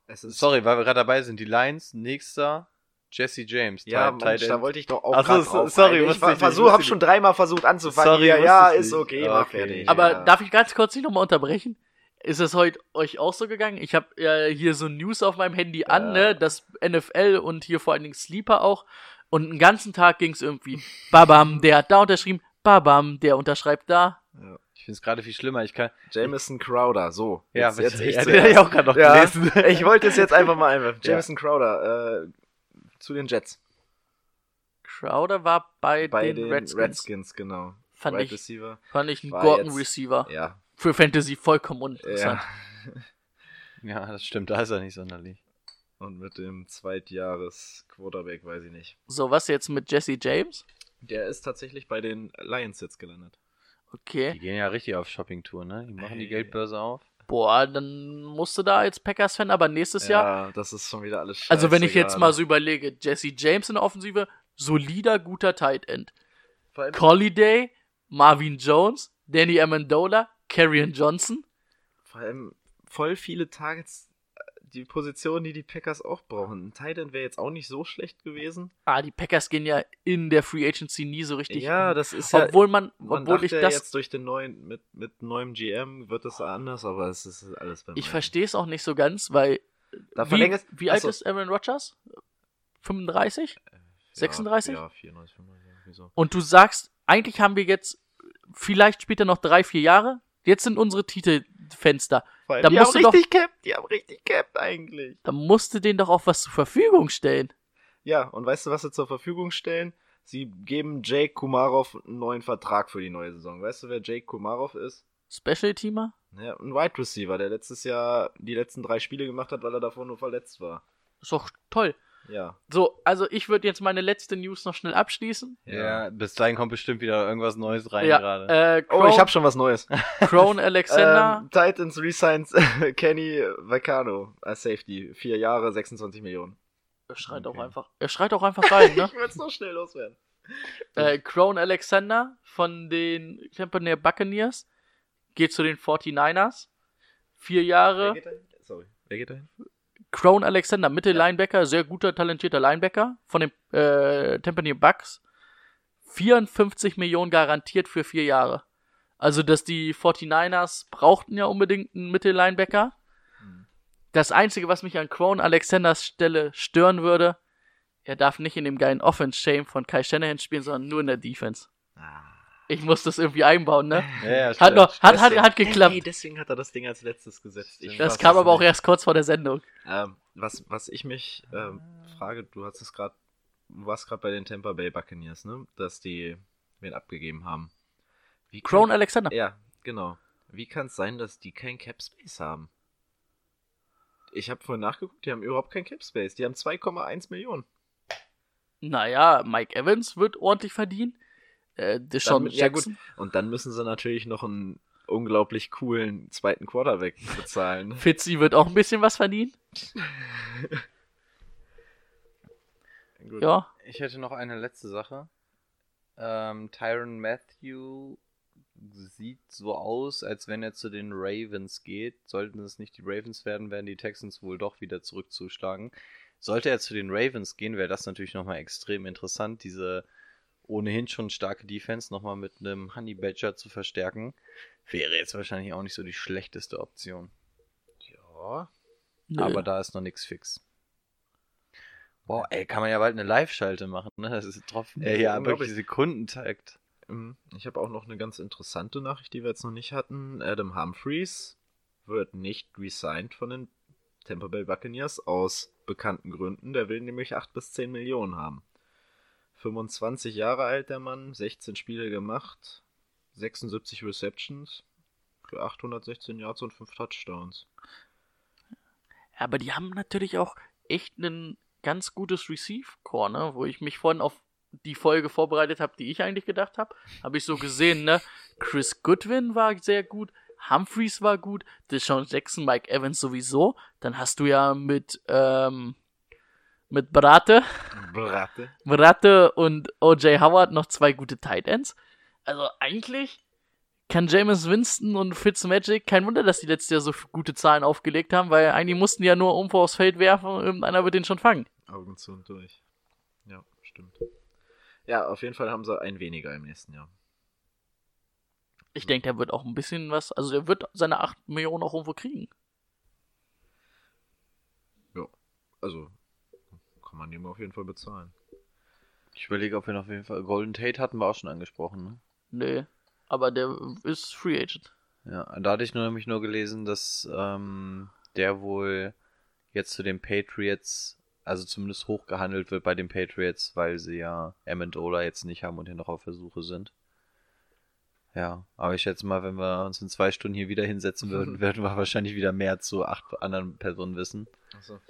Es ist, sorry, weil wir gerade dabei sind. Die Lions, nächster, Jesse James. Ja, Mensch, da wollte ich doch auch Ach so, grad so- drauf sorry, wusste Ich ich versuch, hab ich schon dreimal versucht anzufangen. Sorry, ja, ja, ich ist nicht. okay, Ja, war okay. fertig. Aber ja. darf ich ganz kurz dich nochmal unterbrechen? Ist es heute euch auch so gegangen? Ich habe ja hier so News auf meinem Handy an, ne? Das NFL und hier vor allen Dingen Sleeper auch. Und den ganzen Tag ging es irgendwie. Babam, der hat da unterschrieben. Babam, der unterschreibt da. Ich finde es gerade viel schlimmer. Ich kann. Jameson Crowder, so. Ja, jetzt, jetzt ich ja, hab ich auch gerade noch ja, gelesen. Ich wollte es jetzt einfach mal einwerfen. Ja. Jameson Crowder, äh, zu den Jets. Crowder war bei, Bei den, den, Redskins. Redskins. genau. Fand Right ich- Receiver. Fand ich ein War Gordon jetzt- Receiver. Ja. Für Fantasy vollkommen uninteressant. ja. Ja, das stimmt. Da ist er nicht sonderlich. Und mit dem Zweitjahres-Quarterback weiß ich nicht. So, was jetzt mit Jesse James? Der ist tatsächlich bei den Lions jetzt gelandet. Die Okay. gehen ja richtig auf Shoppingtour, ne? Die machen die Ey. Geldbörse auf. Boah, dann musst du da als Packers-Fan aber nächstes Jahr Ja, das ist schon wieder alles scheiße. Also wenn ich jetzt mal so überlege, Jesse James in der Offensive, solider, guter Tight End. Colliday, Marvin Jones, Danny Amendola, Karrion Johnson. vor allem voll viele Targets, die Position, die die Packers auch brauchen. Ein Tight End wäre jetzt auch nicht so schlecht gewesen. Ah, die Packers gehen ja in der Free Agency nie so richtig. ja, das ist ja... obwohl man, man obwohl ich ja das, jetzt durch den neuen, mit, mit neuem GM wird das anders, aber es ist alles beim ich verstehe es auch nicht so ganz, weil Da wie, wie alt ist Aaron Rodgers? 35? 36? Ja, 94, 95, irgendwie so. Und du sagst, eigentlich haben wir jetzt, vielleicht später noch drei, vier Jahre. Jetzt sind unsere Titelfenster. Vor allem, Da die musst haben du doch- richtig capped, die haben richtig capped eigentlich. Da musst du denen doch auch was zur Verfügung stellen. Ja, und weißt du, was sie zur Verfügung stellen? Sie geben Jake Kumarov einen neuen Vertrag für die neue Saison. Weißt du, wer Jake Kumarov ist? Special Teamer? Ja, ein Wide Receiver, der letztes Jahr die letzten drei Spiele gemacht hat, weil er davor nur verletzt war. Ist doch toll. Ja. So, also ich würde jetzt meine letzte News noch schnell abschließen. Ja, bis dahin kommt bestimmt wieder irgendwas Neues rein ja, gerade. äh, Oh, ich hab schon was Neues. Crown Alexander. ähm, Titans resigns Kenny Vacano als Safety. Vier Jahre, 26 Millionen. er schreit okay. auch einfach. Er schreit auch einfach rein, ne? Ich will's noch schnell loswerden. äh, Crown Alexander von den Tampa Bay Buccaneers geht zu den 49ers. Vier Wer Jahre. geht dahin? Sorry. Wer geht dahin? Crown Alexander, Mitte-Linebacker, sehr guter, talentierter Linebacker von den äh, Tampa Bay Bucks. 54 Millionen garantiert für vier Jahre. Also, dass die 49ers brauchten ja unbedingt einen Mittellinebacker. Das Einzige, was mich an Crown Alexanders Stelle stören würde, er darf nicht in dem geilen Offense-Shame von Kai Shanahan spielen, sondern nur in der Defense. Ich muss das irgendwie einbauen, ne? ja, ja, Hat, noch, hat, hat, hat geklappt. Hey, deswegen hat er das Ding als letztes gesetzt. Ich das kam aber auch nicht. erst kurz vor der Sendung. Ähm, was, was ich mich ähm, frage, du hast es gerade du warst gerade bei den Tampa Bay Buccaneers, ne? Dass die wen abgegeben haben. Wie Crown Alexander. Ja, genau. Wie kann es sein, dass die kein Cap Space haben? Ich habe vorhin nachgeguckt, die haben überhaupt kein Cap Space. Die haben 2,1 Millionen. Naja, Mike Evans wird ordentlich verdienen. Äh, Deshaun Dann- ja, gut. Jackson. Und dann müssen sie natürlich noch einen unglaublich coolen zweiten Quarterback bezahlen. Fitzy wird auch ein bisschen was verdienen. Gut. Ja. Ich hätte noch eine letzte Sache. Ähm, Tyron Matthew sieht so aus, als wenn er zu den Ravens geht. Sollten es nicht die Ravens werden, werden die Texans wohl doch wieder zurückzuschlagen. Sollte er zu den Ravens gehen, wäre das natürlich nochmal extrem interessant, diese ohnehin schon starke Defense nochmal mit einem Honey Badger zu verstärken. Wäre jetzt wahrscheinlich auch nicht so die schlechteste Option. Ja. Nö. Aber da ist noch nichts fix. Boah, ey, kann man ja bald eine Live-Schalte machen, ne? Das ist drauf. Ey, ja, wirklich Sekundentakt. Ähm, Ich habe auch noch eine ganz interessante Nachricht, die wir jetzt noch nicht hatten. Adam Humphreys wird nicht resigned von den Tampa Bay Buccaneers aus bekannten Gründen. Der will nämlich 8 bis 10 Millionen haben. 25 Jahre alt der Mann, 16 Spiele gemacht, 76 Receptions für 816 Yards und 5 Touchdowns. Aber die haben natürlich auch echt ein ganz gutes Receive-Core, ne? Wo ich mich vorhin auf die Folge vorbereitet habe, die ich eigentlich gedacht habe. Habe ich so gesehen, ne? Chris Goodwin war sehr gut, Humphreys war gut, Deshaun Jackson, Mike Evans sowieso. Dann hast du ja mit, ähm, mit Brate, Bratte. Brate und O.J. Howard noch zwei gute Tight Ends. Also eigentlich kann Jameis Winston und Fitzmagic, kein Wunder, dass die letztes Jahr so gute Zahlen aufgelegt haben, weil eigentlich mussten die ja nur irgendwo aufs Feld werfen und irgendeiner wird den schon fangen. Augen zu und durch. Ja, stimmt. Ja, auf jeden Fall haben sie ein weniger im nächsten Jahr. Ich denke, der wird auch ein bisschen was, also der wird seine 8 Millionen auch irgendwo kriegen. Ja, also kann man ihm auf jeden Fall bezahlen. Ich überlege, ob wir noch auf jeden Fall. Golden Tate hatten wir auch schon angesprochen, ne? Nö. Aber der ist Free Agent. Ja, da hatte ich nur nämlich nur gelesen, dass ähm, der wohl jetzt zu den Patriots, also zumindest hochgehandelt wird bei den Patriots, weil sie ja Amendola jetzt nicht haben und hier noch auf Versuche sind. Ja, aber ich schätze mal, wenn wir uns in zwei Stunden hier wieder hinsetzen würden, würden wir wahrscheinlich wieder mehr zu acht anderen Personen wissen. Also,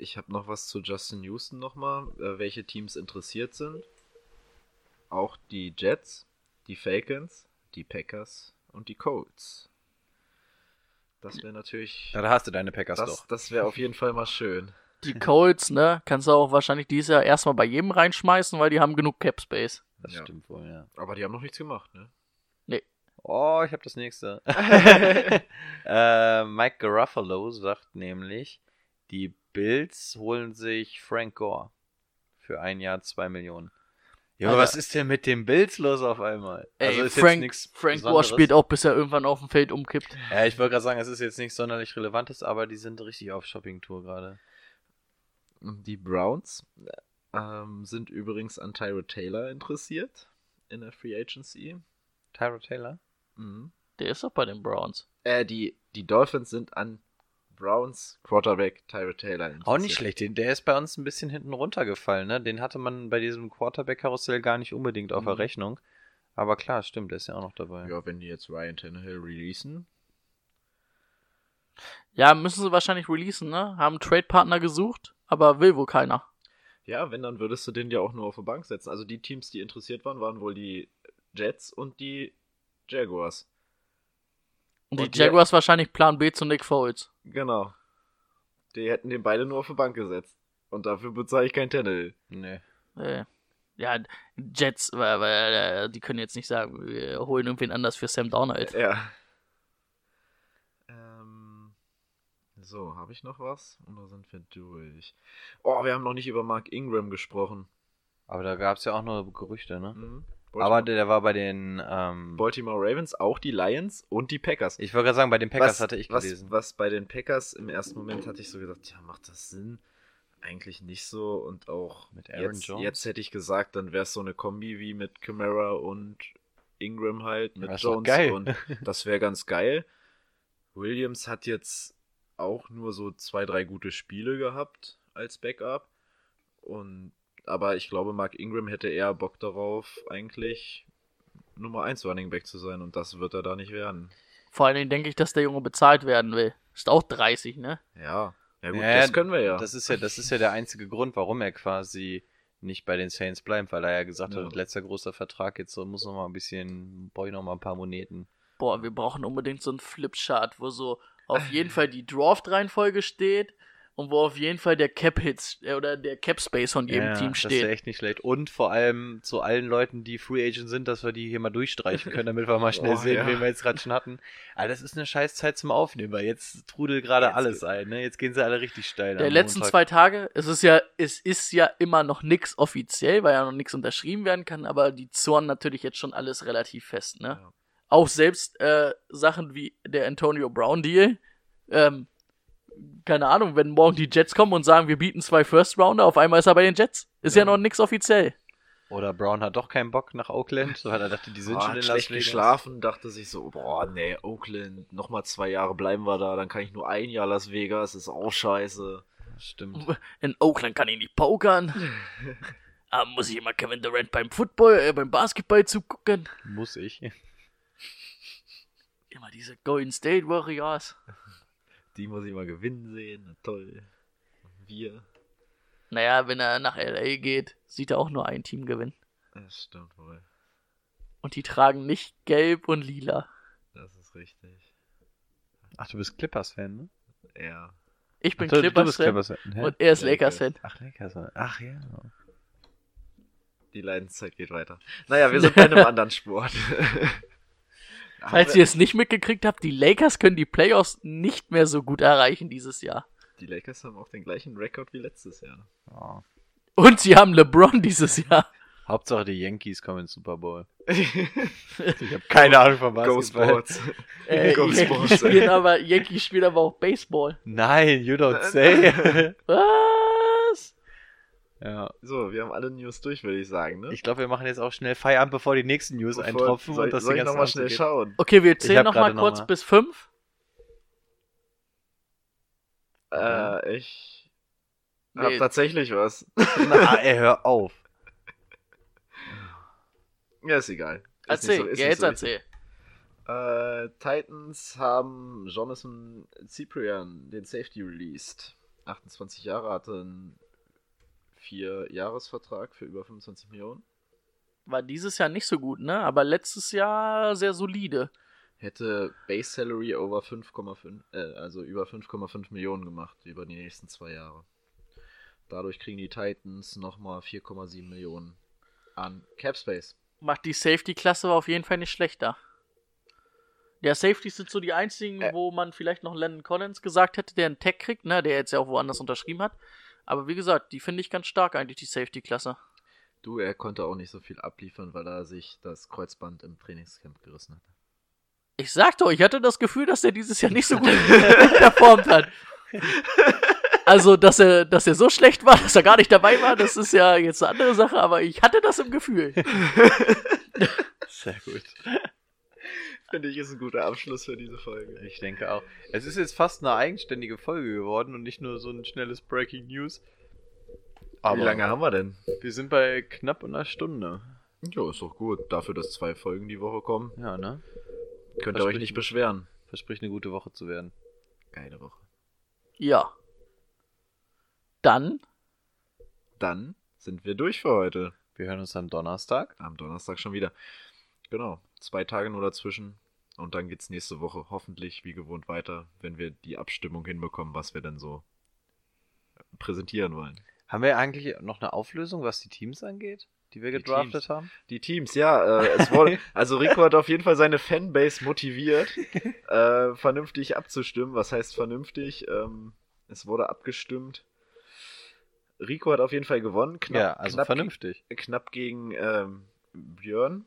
ich habe noch was zu Justin Houston nochmal, äh, welche Teams interessiert sind. Auch die Jets, die Falcons, die Packers und die Colts. Das wäre natürlich. Ja, da hast du deine Packers Das, doch. das wäre auf jeden Fall mal schön. Die Colts, ne, kannst du auch wahrscheinlich dieses Jahr erstmal bei jedem reinschmeißen, weil die haben genug Cap Space. Das Ja. stimmt wohl, ja. Aber die haben noch nichts gemacht, ne? Oh, ich habe das nächste. äh, Mike Garofalo sagt nämlich, die Bills holen sich Frank Gore für ein Jahr zwei Millionen. Ja, aber was ist denn mit den Bills los auf einmal? Ey, Also ist Frank, Frank Gore spielt auch, bis er irgendwann auf dem Feld umkippt. Ja, ich wollte gerade sagen, es ist jetzt nichts sonderlich Relevantes, aber die sind richtig auf Shopping-Tour gerade. Die Browns ähm, sind übrigens an Tyro Taylor interessiert in der Free Agency. Tyro Taylor? Mhm. Der ist doch bei den Browns. Äh, die, die Dolphins sind an Browns Quarterback Tyro Taylor. Auch nicht schlecht, den, der ist bei uns ein bisschen hinten runtergefallen, ne? Den hatte man bei diesem Quarterback-Karussell gar nicht unbedingt auf der Mhm. Rechnung. Aber klar, stimmt, der ist ja auch noch dabei. Ja, wenn die jetzt Ryan Tannehill releasen. Ja, müssen sie wahrscheinlich releasen, ne? Haben Trade-Partner gesucht, aber will wohl keiner. Ja, wenn, dann würdest du den ja auch nur auf die Bank setzen. Also die Teams, die interessiert waren, waren wohl die Jets und die Jaguars. Und die Und die- Jaguars wahrscheinlich Plan B zu Nick Foles. Genau. Die hätten den beide nur auf die Bank gesetzt. Und dafür bezahle ich kein Tannehill. Nee. Äh, ja, Jets, weil, weil, äh, die können jetzt nicht sagen, wir holen irgendwen anders für Sam Darnold. Ja. Ähm, so, habe ich noch was? Oder sind wir durch? Oh, wir haben noch nicht über Mark Ingram gesprochen. Aber da gab es ja auch nur Gerüchte, ne? Mhm. Aber der, war bei den. Ähm, Baltimore Ravens, auch die Lions und die Packers. ich wollte gerade sagen, bei den Packers was, hatte ich was, gelesen. Was bei den Packers im ersten Moment hatte ich so gesagt, ja, macht das Sinn? Eigentlich nicht so. Und auch Mit Aaron jetzt, Jones? jetzt hätte ich gesagt, dann wäre es so eine Kombi wie mit Kamara und Ingram halt, mit Ja, Jones. geil. Und das wäre ganz geil. Williams hat jetzt auch nur so zwei, drei gute Spiele gehabt als Backup. Und aber ich glaube, Mark Ingram hätte eher Bock darauf, eigentlich Nummer 1 Running Back zu sein und das wird er da nicht werden. Vor allen Dingen denke ich, dass der Junge bezahlt werden will. Ist auch 30, ne? Ja. Ja gut, Ja, das können wir ja. Das ist ja, das ist ja der einzige Grund, warum er quasi nicht bei den Saints bleibt, weil er ja gesagt Ja. hat, letzter großer Vertrag, jetzt so, muss noch mal ein bisschen, brauche ich noch mal ein paar Moneten. Boah, wir brauchen unbedingt so einen Flipchart, wo so auf jeden Fall die Draft-Reihenfolge steht und wo auf jeden Fall der Cap-Hits äh, oder der Cap-Space von jedem ja, Team Das ist steht. echt nicht schlecht. Und vor allem zu allen Leuten, die Free Agent sind, dass wir die hier mal durchstreichen können, damit wir mal schnell Oh, sehen, ja. wen wir jetzt gerade schon hatten. Aber das ist eine scheiß Zeit zum Aufnehmen, weil jetzt trudelt gerade alles ein. Ne? Jetzt gehen sie alle richtig steil. der letzten Montag. zwei Tage, es ist ja, es ist ja immer noch nix offiziell, weil ja noch nichts unterschrieben werden kann, aber die zorn natürlich jetzt schon alles relativ fest, ne? Ja. Auch selbst äh, Sachen wie der Antonio Brown Deal, ähm, keine Ahnung, wenn morgen die Jets kommen und sagen, wir bieten zwei First Rounder, auf einmal ist er bei den Jets. Ist ja, Ja. noch nix offiziell. Oder Brown hat doch keinen Bock nach Oakland, weil er dachte, die sind Boah, schon in Las Vegas. geschlafen, dachte sich so, boah, nee, Oakland, nochmal zwei Jahre bleiben wir da, dann kann ich nur ein Jahr Las Vegas, ist auch scheiße. Stimmt. In Oakland kann ich nicht pokern. Aber muss ich immer Kevin Durant beim Football, äh, beim Basketball zugucken. Muss ich. Immer diese Golden State Warriors. Die muss ich mal gewinnen sehen, na toll. Wir, Naja, wenn er nach LA geht, sieht er auch nur ein Team gewinnen. das stimmt wohl, Und die tragen nicht gelb und lila. das ist richtig. Ach, du bist Clippers-Fan, ne? Ja, Ich bin Clippers Clippers-Fan. Hä? und er ist Lakers. Lakers Fan. Ach, Lakers. Ach ja. die Leidenszeit geht weiter. Naja, wir sind bei einem anderen Sport. Falls ihr es nicht mitgekriegt habt, die Lakers können die Playoffs nicht mehr so gut erreichen dieses Jahr. Die Lakers haben auch den gleichen Rekord wie letztes Jahr. Ja. Und sie haben LeBron dieses Jahr. Hauptsache die Yankees kommen ins Super Bowl. Ich habe keine Ahnung von Go Basketball. Sports. Äh, Go Yankees, Sports. spielen aber, Yankees spielen aber auch Baseball. Nein, you don't say. Was? Ja. So, wir haben alle News durch, würde ich sagen, ne? Ich glaube, wir machen jetzt auch schnell Feierabend, bevor die nächsten News Bevor- eintropfen. soll, und das soll ich nochmal schnell geht. schauen? Okay, wir zählen hab noch kurz mal. bis fünf. Äh, ich Nee. hab tatsächlich was. Na, ey, hör auf. Ja, ist egal. Ist Erzähl, so- ist ja, jetzt so erzähl. Äh, Titans haben Jonathan Cyprian, den Safety, released. 28 Jahre, hatte einen 4-Jahres-Vertrag für über 25 Millionen. War dieses Jahr nicht so gut, ne? Aber letztes Jahr sehr solide. Hätte Base Salary over 5,5, äh, also über 5,5 Millionen gemacht über die nächsten zwei Jahre. Dadurch kriegen die Titans nochmal 4,7 Millionen an Cap Space. Macht die Safety-Klasse auf jeden Fall nicht schlechter. Ja, Safeties sind so die einzigen, Äh. wo man vielleicht noch Lennon Collins gesagt hätte, der einen Tag kriegt, ne? Der jetzt ja auch woanders unterschrieben hat. Aber wie gesagt, die finde ich ganz stark eigentlich, die Safety-Klasse. Du, er konnte auch nicht so viel abliefern, weil er sich das Kreuzband im Trainingscamp gerissen hat. Ich sag doch, ich hatte das Gefühl, dass der dieses Jahr nicht so gut performt hat. Also, dass er, dass er so schlecht war, dass er gar nicht dabei war, das ist ja jetzt eine andere Sache, aber ich hatte das im Gefühl. Sehr gut. Finde ich, ist ein guter Abschluss für diese Folge. Ich denke auch. Es ist jetzt fast eine eigenständige Folge geworden und nicht nur so ein schnelles Breaking News. Wie lange haben wir denn? Wir sind bei knapp einer Stunde. Ja, ist doch gut. Dafür, dass zwei Folgen die Woche kommen, Ja, ne? könnt ihr euch nicht. beschweren. Verspricht eine gute Woche zu werden. Geile Woche. Ja. Dann, Dann sind wir durch für heute. Wir hören uns am Donnerstag. Am Donnerstag schon wieder. Genau. Zwei Tage nur dazwischen. Und dann geht's nächste Woche hoffentlich wie gewohnt weiter, wenn wir die Abstimmung hinbekommen, was wir denn so präsentieren wollen. Haben wir eigentlich noch eine Auflösung, was die Teams angeht, die wir Die gedraftet Teams. haben? Die Teams, ja, äh, es wurde, also Rico hat auf jeden Fall seine Fanbase motiviert, äh, vernünftig abzustimmen. Was heißt vernünftig? Ähm, es wurde abgestimmt. Rico hat auf jeden Fall gewonnen. Knapp, ja, also knapp, vernünftig. knapp gegen ähm, Björn.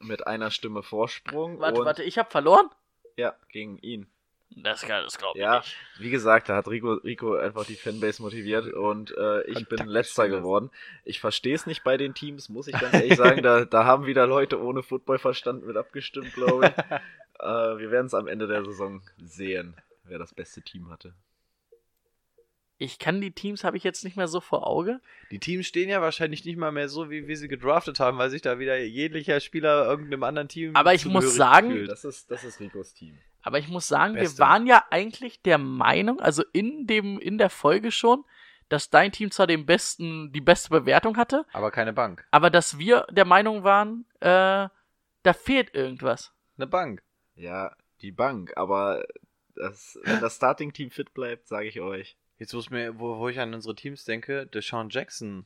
Mit einer Stimme Vorsprung. Warte, und, warte, ich habe verloren? Ja, gegen ihn. Das kann, das glaube ich Ja, nicht. wie gesagt, da hat Rico, Rico einfach die Fanbase motiviert und äh, ich bin letzter geworden. Ich verstehe es nicht bei den Teams, muss ich ganz ehrlich sagen. Da, da haben wieder Leute ohne Footballverstand mit abgestimmt, glaube ich. äh, wir werden es am Ende der Saison sehen, wer das beste Team hatte. Ich kann die Teams, habe ich jetzt nicht mehr so vor Auge. Die Teams stehen ja wahrscheinlich nicht mal mehr so, wie wir sie gedraftet haben, weil sich da wieder jeglicher Spieler irgendeinem anderen Team. Aber ich muss sagen- fühlt. Das ist, das ist Ricos Team. Aber ich muss sagen, wir waren ja eigentlich der Meinung, also in dem, in der Folge schon, dass dein Team zwar den besten, die beste Bewertung hatte, Aber keine Bank. aber dass wir der Meinung waren, äh, da fehlt irgendwas. Eine Bank. Ja, die Bank, aber das, wenn das Starting-Team fit bleibt, sage ich euch. Jetzt, wo, es mir, wo, wo ich an unsere Teams denke, Deshaun Jackson.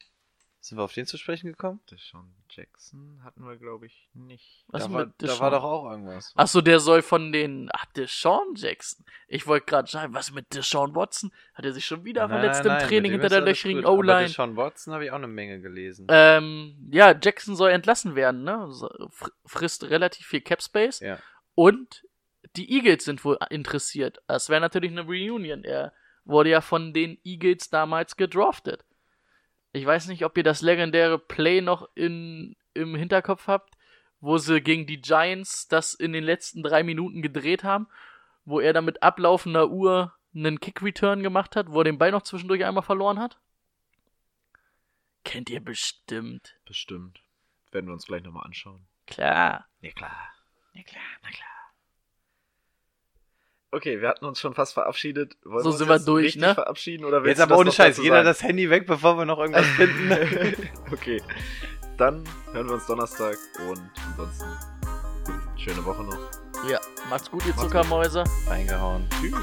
Sind wir auf den zu sprechen gekommen? Deshaun Jackson hatten wir, glaube ich, nicht. Was da, war, da war doch auch irgendwas. Achso, der soll von den. Ach, Deshaun Jackson. Ich wollte gerade sagen, was mit Deshaun Watson? Hat er sich schon wieder verletzt im Training hinter der löchrigen O-Line? Deshaun Watson habe ich auch eine Menge gelesen. Ähm, ja, Jackson soll entlassen werden, ne? Frisst relativ viel Cap Space. Ja. Und die Eagles sind wohl interessiert. Das wäre natürlich eine Reunion. Er wurde ja von den Eagles damals gedraftet. Ich weiß nicht, ob ihr das legendäre Play noch in, im Hinterkopf habt, wo sie gegen die Giants das in den letzten drei Minuten gedreht haben, wo er dann mit ablaufender Uhr einen Kick-Return gemacht hat, wo er den Ball noch zwischendurch einmal verloren hat. Kennt ihr bestimmt. Bestimmt. Werden wir uns gleich nochmal anschauen. Klar. Ja, klar. Ja, klar, na klar. Okay, wir hatten uns schon fast verabschiedet. Wollen So uns sind wir durch, ne? verabschieden oder Jetzt aber das ohne Scheiß, jeder sagen? das Handy weg, bevor wir noch irgendwas finden. okay. Dann hören wir uns Donnerstag und ansonsten schöne Woche noch. Ja, macht's gut, ihr Macht's gut. Zuckermäuse. Reingehauen. Tschüss.